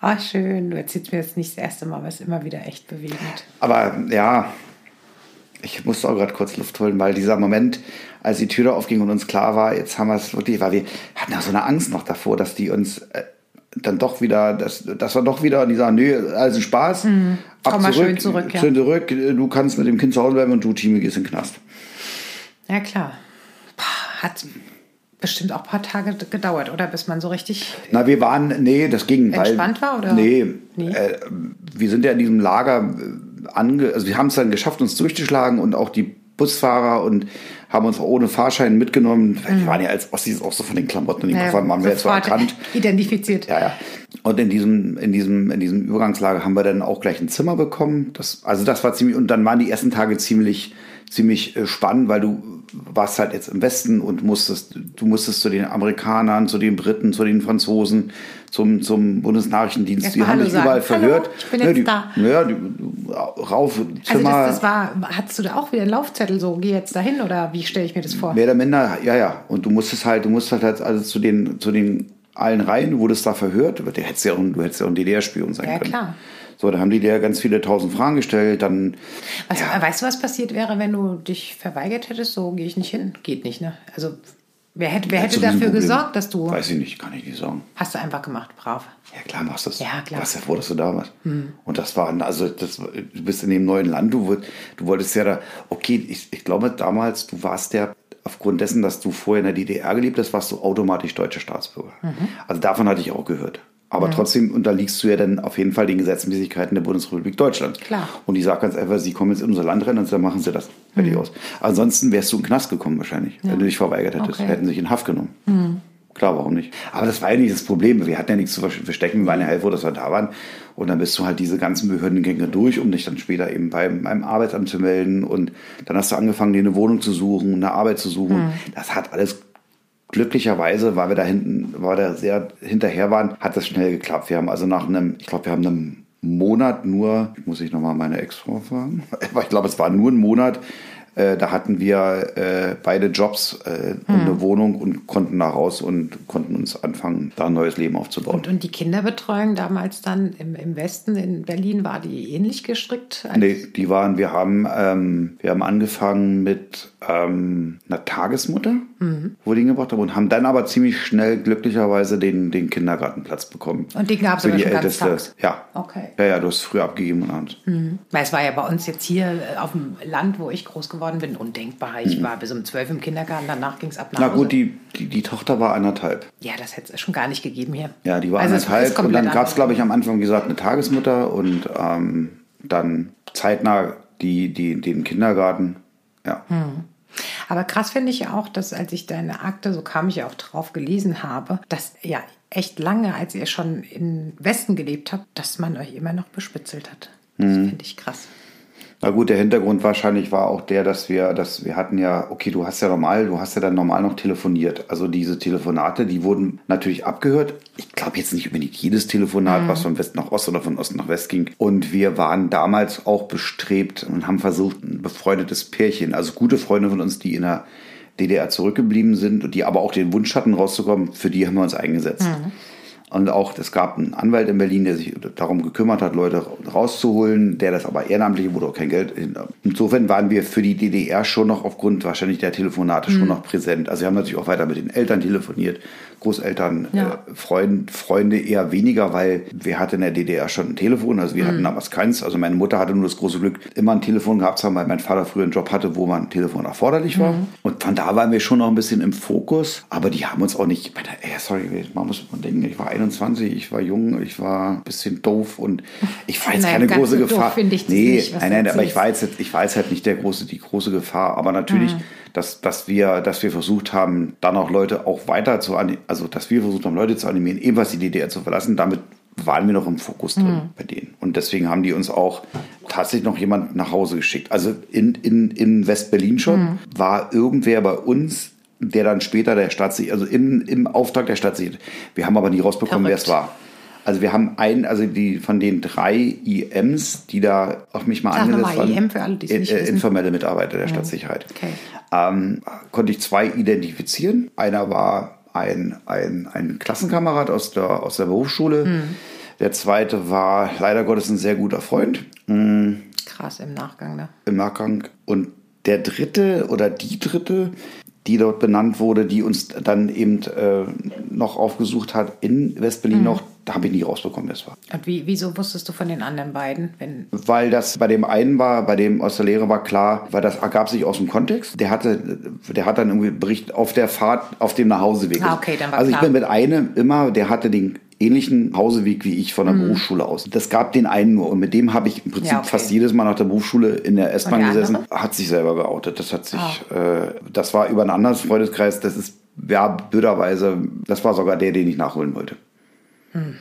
Ach, schön. Du erzählst mir jetzt nicht das erste Mal, aber es ist immer wieder echt bewegend. Aber ja, ich musste auch gerade kurz Luft holen, weil dieser Moment, als die Tür da aufging und uns klar war, jetzt haben wir es wirklich, weil wir hatten ja so eine Angst noch davor, dass die uns äh, dann doch wieder, dass, dass wir doch wieder, die sagen, nö, alles ein Spaß. Ab Mhm. Komm mal schön zurück, ja. schön zurück, du kannst mit dem Kind zu Hause bleiben und du, Team, gehst in den Knast. Ja, klar. Pah, Hat bestimmt auch ein paar Tage gedauert, oder? Bis man so richtig. Na, wir waren, nee, das ging. Entspannt weil, war, oder? Nee, Nee? Äh, wir sind ja in diesem Lager äh, ange, also wir haben es dann geschafft, uns durchzuschlagen und auch die Busfahrer und haben uns auch ohne Fahrschein mitgenommen. Wir waren ja als Ossis auch so von den Klamotten und den Koffern waren wir jetzt Mhm. sofort erkannt. <laughs> Identifiziert. Ja, ja. Und in diesem, in diesem, in diesem Übergangslager haben wir dann auch gleich ein Zimmer bekommen. Das, also das war ziemlich, und dann waren die ersten Tage ziemlich, ziemlich äh, spannend, weil du warst halt jetzt im Westen und musstest, du musstest zu den Amerikanern, zu den Briten, zu den Franzosen, zum, zum Bundesnachrichtendienst. Die haben Hallo dich überall verhört. Hallo, ich bin ja, jetzt die, da. Ja, die, rauf, Zimmer. Also das, das war, hattest du da auch wieder einen Laufzettel, so geh jetzt dahin oder wie stelle ich mir das vor? Mehr oder minder, ja, ja. Und du musstest halt, du musst halt also zu den, zu den allen rein, du wurdest da verhört. Du hättest ja auch, ein- du hättest ja auch ein DDR-Spion sein Ja, können. klar. So, da haben die dir ganz viele tausend Fragen gestellt, dann, Was, Weißt du, was passiert wäre, wenn du dich verweigert hättest? So gehe ich nicht hin. Geht nicht, ne? Also wer hätte, wer hätte dafür gesorgt, dass du. Weiß ich nicht, kann ich nicht sagen. Hast du einfach gemacht, brav. Ja, klar machst du es. Ja, klar. Warst ja froh, dass du da warst. Und das war, also, das, du bist in dem neuen Land, du, wollt- du wolltest ja da, okay, ich, ich glaube damals, du warst ja, aufgrund dessen, dass du vorher in der DDR gelebt hast, warst du automatisch deutscher Staatsbürger. Also davon hatte ich auch gehört. Aber trotzdem unterliegst du ja dann auf jeden Fall den Gesetzmäßigkeiten der Bundesrepublik Deutschland. Klar. Und die sagt ganz einfach, sie kommen jetzt in unser Land rein und dann machen sie das. Fertig aus. Ansonsten wärst du in den Knast gekommen wahrscheinlich, wenn du dich verweigert hättest. Okay. Hätten sich in Haft genommen. Klar, warum nicht? Aber das war ja nicht das Problem. Wir hatten ja nichts zu verstecken. Wir waren ja heilfroh, dass wir da waren. Und dann bist du halt diese ganzen Behördengänge durch, um dich dann später eben beim, beim Arbeitsamt zu melden. Und dann hast du angefangen, dir eine Wohnung zu suchen, eine Arbeit zu suchen. Das hat alles glücklicherweise, weil wir da hinten, weil wir da sehr hinterher waren, hat das schnell geklappt. Wir haben also nach einem, ich glaube, wir haben einen Monat nur, muss ich nochmal meine Ex-Frau fragen, <laughs> aber ich glaube, es war nur ein Monat, äh, da hatten wir äh, beide Jobs äh, und eine Wohnung und konnten da raus und konnten uns anfangen, da ein neues Leben aufzubauen. Und, und die Kinderbetreuung damals dann im, im Westen in Berlin, war die ähnlich gestrickt? als- Nee, die waren, wir haben, ähm, wir haben angefangen mit ähm, einer Tagesmutter, wo die hingebracht haben und haben dann aber ziemlich schnell glücklicherweise den, den Kindergartenplatz bekommen. Und den gab's Für aber die Älteste. ganztags? Ja. Okay. Ja, ja, du hast früh abgegeben und abends. Weil es war ja bei uns jetzt hier äh, auf dem Land, wo ich groß geworden bin, undenkbar. Ich war bis um zwölf im Kindergarten, danach ging es ab nach Na Hause. gut, die, die, die Tochter war anderthalb. ja, das hätte es schon gar nicht gegeben hier. Ja, die war Also es anderthalb. Und dann gab es, glaube ich, am Anfang, wie gesagt, eine Tagesmutter und ähm, dann zeitnah die, die, den Kindergarten. Ja. Aber krass finde ich ja auch, dass als ich deine Akte, so kam ich ja auch drauf, gelesen habe, dass ja echt lange, als ihr schon im Westen gelebt habt, dass man euch immer noch bespitzelt hat. Das Mhm. finde ich krass. Na gut, der Hintergrund wahrscheinlich war auch der, dass wir, dass wir hatten ja, okay, du hast ja normal, du hast ja dann normal noch telefoniert. Also diese Telefonate, die wurden natürlich abgehört. Ich glaube jetzt nicht unbedingt jedes Telefonat, was von West nach Ost oder von Ost nach West ging. Und wir waren damals auch bestrebt und haben versucht, ein befreundetes Pärchen, also gute Freunde von uns, die in der DDR zurückgeblieben sind und die aber auch den Wunsch hatten, rauszukommen, für die haben wir uns eingesetzt. Und auch, es gab einen Anwalt in Berlin, der sich darum gekümmert hat, Leute rauszuholen, der das aber ehrenamtlich wurde auch kein Geld. Insofern waren wir für die DDR schon noch aufgrund wahrscheinlich der Telefonate schon noch präsent. Also wir haben natürlich auch weiter mit den Eltern telefoniert, Großeltern, Ja. äh, Freund, Freunde eher weniger, weil wir hatten in der DDR schon ein Telefon, also wir hatten damals keins. Also meine Mutter hatte nur das große Glück, immer ein Telefon gehabt zu haben, weil mein Vater früher einen Job hatte, wo man ein Telefon erforderlich war. Und von da waren wir schon noch ein bisschen im Fokus, aber die haben uns auch nicht, ey, sorry, man muss mal denken, ich war 21, ich war jung, ich war ein bisschen doof und ich war jetzt Naja, keine große doof Gefahr. finde ich nee, nicht, nein, nein, aber ich war jetzt, ich war jetzt halt nicht der große, die große Gefahr, aber natürlich, Mhm. dass, dass wir, dass wir versucht haben, dann auch Leute auch weiter zu, ani- also dass wir versucht haben, Leute zu animieren, ebenfalls die DDR zu verlassen, damit waren wir noch im Fokus drin Mhm. bei denen. Und deswegen haben die uns auch tatsächlich noch jemand nach Hause geschickt. Also in, in, in West-Berlin schon Mhm. war irgendwer bei uns, der dann später der Staatssicherheit, also im, im Auftrag der Staatssicherheit, wir haben aber nie rausbekommen, wer es war. Also wir haben einen, also die von den drei IMs, die da auf mich mal Sag angesetzt nochmal, waren, IM für alle, die es nicht äh, äh, informelle Mitarbeiter der Stadtsicherheit, Okay. ähm, konnte ich zwei identifizieren. Einer war ein, ein, ein Klassenkamerad aus der, aus der Berufsschule. Hm. Der zweite war leider Gottes ein sehr guter Freund Krass im Nachgang, ne? im Nachgang. Und der dritte oder die dritte, die dort benannt wurde, die uns dann eben äh, noch aufgesucht hat in Mhm. Westberlin noch, da habe ich nie rausbekommen, wer es war. Und wie, wieso wusstest du von den anderen beiden? Wenn, Weil das bei dem einen war, bei dem aus der Lehre war klar, weil das ergab sich aus dem Kontext. Der hatte, der hat dann irgendwie Bericht auf der Fahrt, auf dem Nachhauseweg. Ah, okay, dann war also ich klar. bin mit einem immer, der hatte den ähnlichen Hauseweg wie ich von der Berufsschule aus. Das gab den einen nur und mit dem habe ich im Prinzip Mhm. Ja, okay. fast jedes Mal nach der Berufsschule in der S-Bahn gesessen. andere? Hat sich selber geoutet. Das hat sich, Ah. äh, das war über einen anderen Freundeskreis. Das ist ja blöderweise, das war sogar der, den ich nachholen wollte. Hm.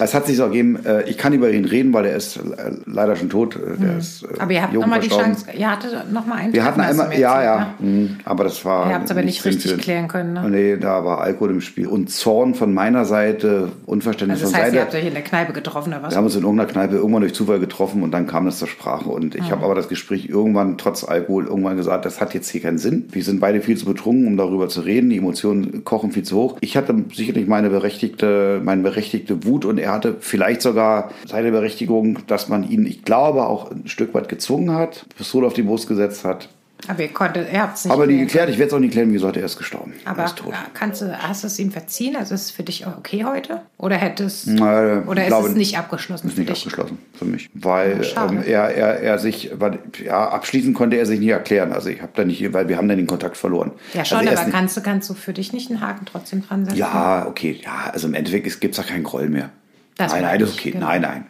Es hat sich so ergeben, äh, ich kann über ihn reden, weil er ist äh, leider schon tot. Äh, Der ist, aber ihr habt nochmal die. Chance, ihr hattet nochmal einen Wir hatten einmal, ja, erzählt, ja, ne? mh, aber das war. Ihr habt's aber nicht richtig sinnführend. klären können, ne? Nee, da war Alkohol im Spiel. Und Zorn von meiner Seite, Unverständnis Also das von heißt, ihr Seite. habt euch in der Kneipe getroffen oder was? Wir haben uns in irgendeiner Kneipe irgendwann durch Zufall getroffen und dann kam das zur Sprache. Und ich habe aber das Gespräch irgendwann, trotz Alkohol, irgendwann gesagt, das hat jetzt hier keinen Sinn. Wir sind beide viel zu betrunken, um darüber zu reden. Die Emotionen kochen viel zu hoch. Ich hatte sicherlich meine berechtigte, meine berechtigte Wut und er hatte vielleicht sogar seine Berechtigung, dass man ihn, ich glaube, auch ein Stück weit gezwungen hat, Pistole auf die Brust gesetzt hat. aber ihr konntet, ihr habt es nicht Aber nie klären geklärt. Ich werde es auch nicht klären, wieso hat er ist gestorben. Aber er ist tot. kannst du, hast du es ihm verziehen? Also ist es für dich auch okay heute? Oder hättest Äh, oder ist es nicht abgeschlossen Ist nicht dich? abgeschlossen für mich, weil schade. ähm, er, er, er sich, weil, ja, abschließend konnte er sich nicht erklären. Also ich habe da nicht, weil wir haben dann den Kontakt verloren. Ja, schon, also er ist aber nicht- kannst du, kannst du für dich nicht einen Haken trotzdem dran setzen? Ja, okay, ja, also im Endeffekt gibt es da keinen Groll mehr. Das nein, nein, das ist okay. genau. Nein, nein.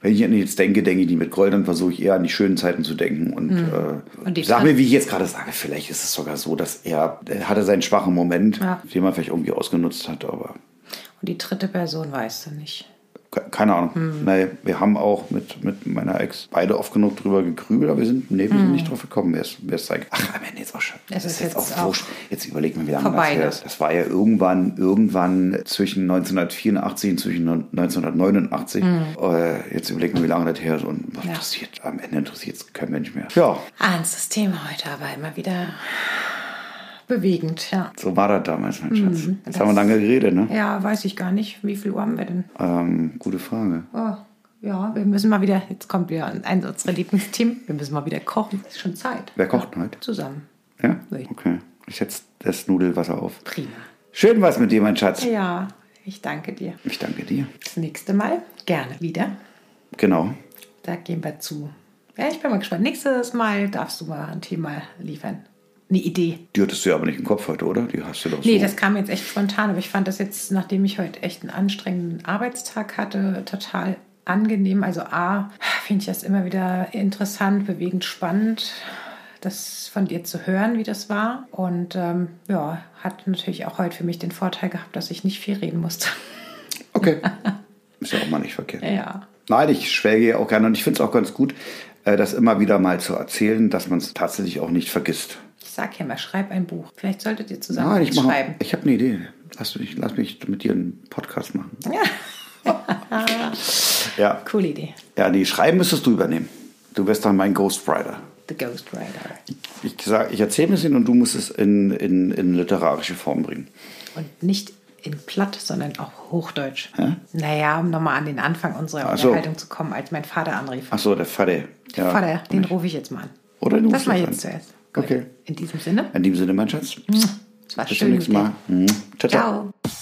Wenn ich an jetzt denke, denke ich nicht mit Groll, dann versuche ich eher an die schönen Zeiten zu denken. Und, Und äh, die sag mir, wie ich jetzt gerade sage, vielleicht ist es sogar so, dass er, er hatte seinen schwachen Moment, Ja. den man vielleicht irgendwie ausgenutzt hat, aber Und die dritte Person weißt du nicht. Ke- Keine Ahnung. Hm. Nee, wir haben auch mit, mit meiner Ex beide oft genug drüber gegrübelt, aber wir sind, nee, wir sind nicht drauf gekommen, wer es zeigt. Ach, am Ende jetzt auch schon. Es Das ist jetzt auch wurscht. Jetzt überlegt man, wie lange vorbei, das her ne? ist. Das war ja irgendwann, irgendwann zwischen 1984 und zwischen 1989. Äh, jetzt überlegt man, wie lange das her ist und was Hm. Ja. passiert. Am Ende interessiert es kein Mensch mehr. Ja, Ernstes Thema heute, aber immer wieder bewegend, ja. so war das damals, mein Schatz. Hm, Jetzt haben wir lange geredet, ne? Ja, weiß ich gar nicht. Wie viel Uhr haben wir denn? Ähm, gute Frage. Oh, ja, wir müssen mal wieder, jetzt kommt wieder ein unserer Lieblingsteam, wir müssen mal wieder kochen. Ist schon Zeit. Wer kocht denn heute? Zusammen. Ja? Okay. Ich setze das Nudelwasser auf. Prima. Schön was mit dir, mein Schatz. Ja, ich danke dir. Ich danke dir. Das nächste Mal gerne wieder. Genau. Da gehen wir zu. Ja, ich bin mal gespannt. Nächstes Mal darfst du mal ein Thema liefern. Eine Idee. Die hattest du ja aber nicht im Kopf heute, oder? Die hast du doch Nee, so. das kam jetzt echt spontan, aber ich fand das jetzt, nachdem ich heute echt einen anstrengenden Arbeitstag hatte, total angenehm. Also A, finde ich das immer wieder interessant, bewegend, spannend, das von dir zu hören, wie das war. Und ähm, ja, hat natürlich auch heute für mich den Vorteil gehabt, dass ich nicht viel reden musste. <laughs> Okay. Ist ja auch mal nicht verkehrt. ja. Nein, ich schwelge ja auch gerne und ich finde es auch ganz gut, äh, das immer wieder mal zu erzählen, dass man es tatsächlich auch nicht vergisst sag ja mal, schreib ein Buch. Vielleicht solltet ihr zusammen Nein, ich mach, schreiben. Ich habe eine Idee. Lass mich, lass mich mit dir einen Podcast machen. Ja. <laughs> ja. Coole Idee. Ja, nee, schreiben müsstest du übernehmen. Du wirst dann mein Ghostwriter. The Ghostwriter. Ich, sag, ich erzähle mir es hin und du musst es in, in, in literarische Form bringen. Und nicht in platt, sondern auch hochdeutsch. Hä? Naja, um nochmal an den Anfang unserer so. Unterhaltung zu kommen, als mein Vater anrief. Ach so, der Vater. Ja, Vater, den rufe ich jetzt mal an. Oder du Das mal jetzt zuerst. Okay. In diesem Sinne. In diesem Sinne, mein Schatz. Hm, es war Bis. Bis zum nächsten Mal. Hm. Ciao. ciao. ciao.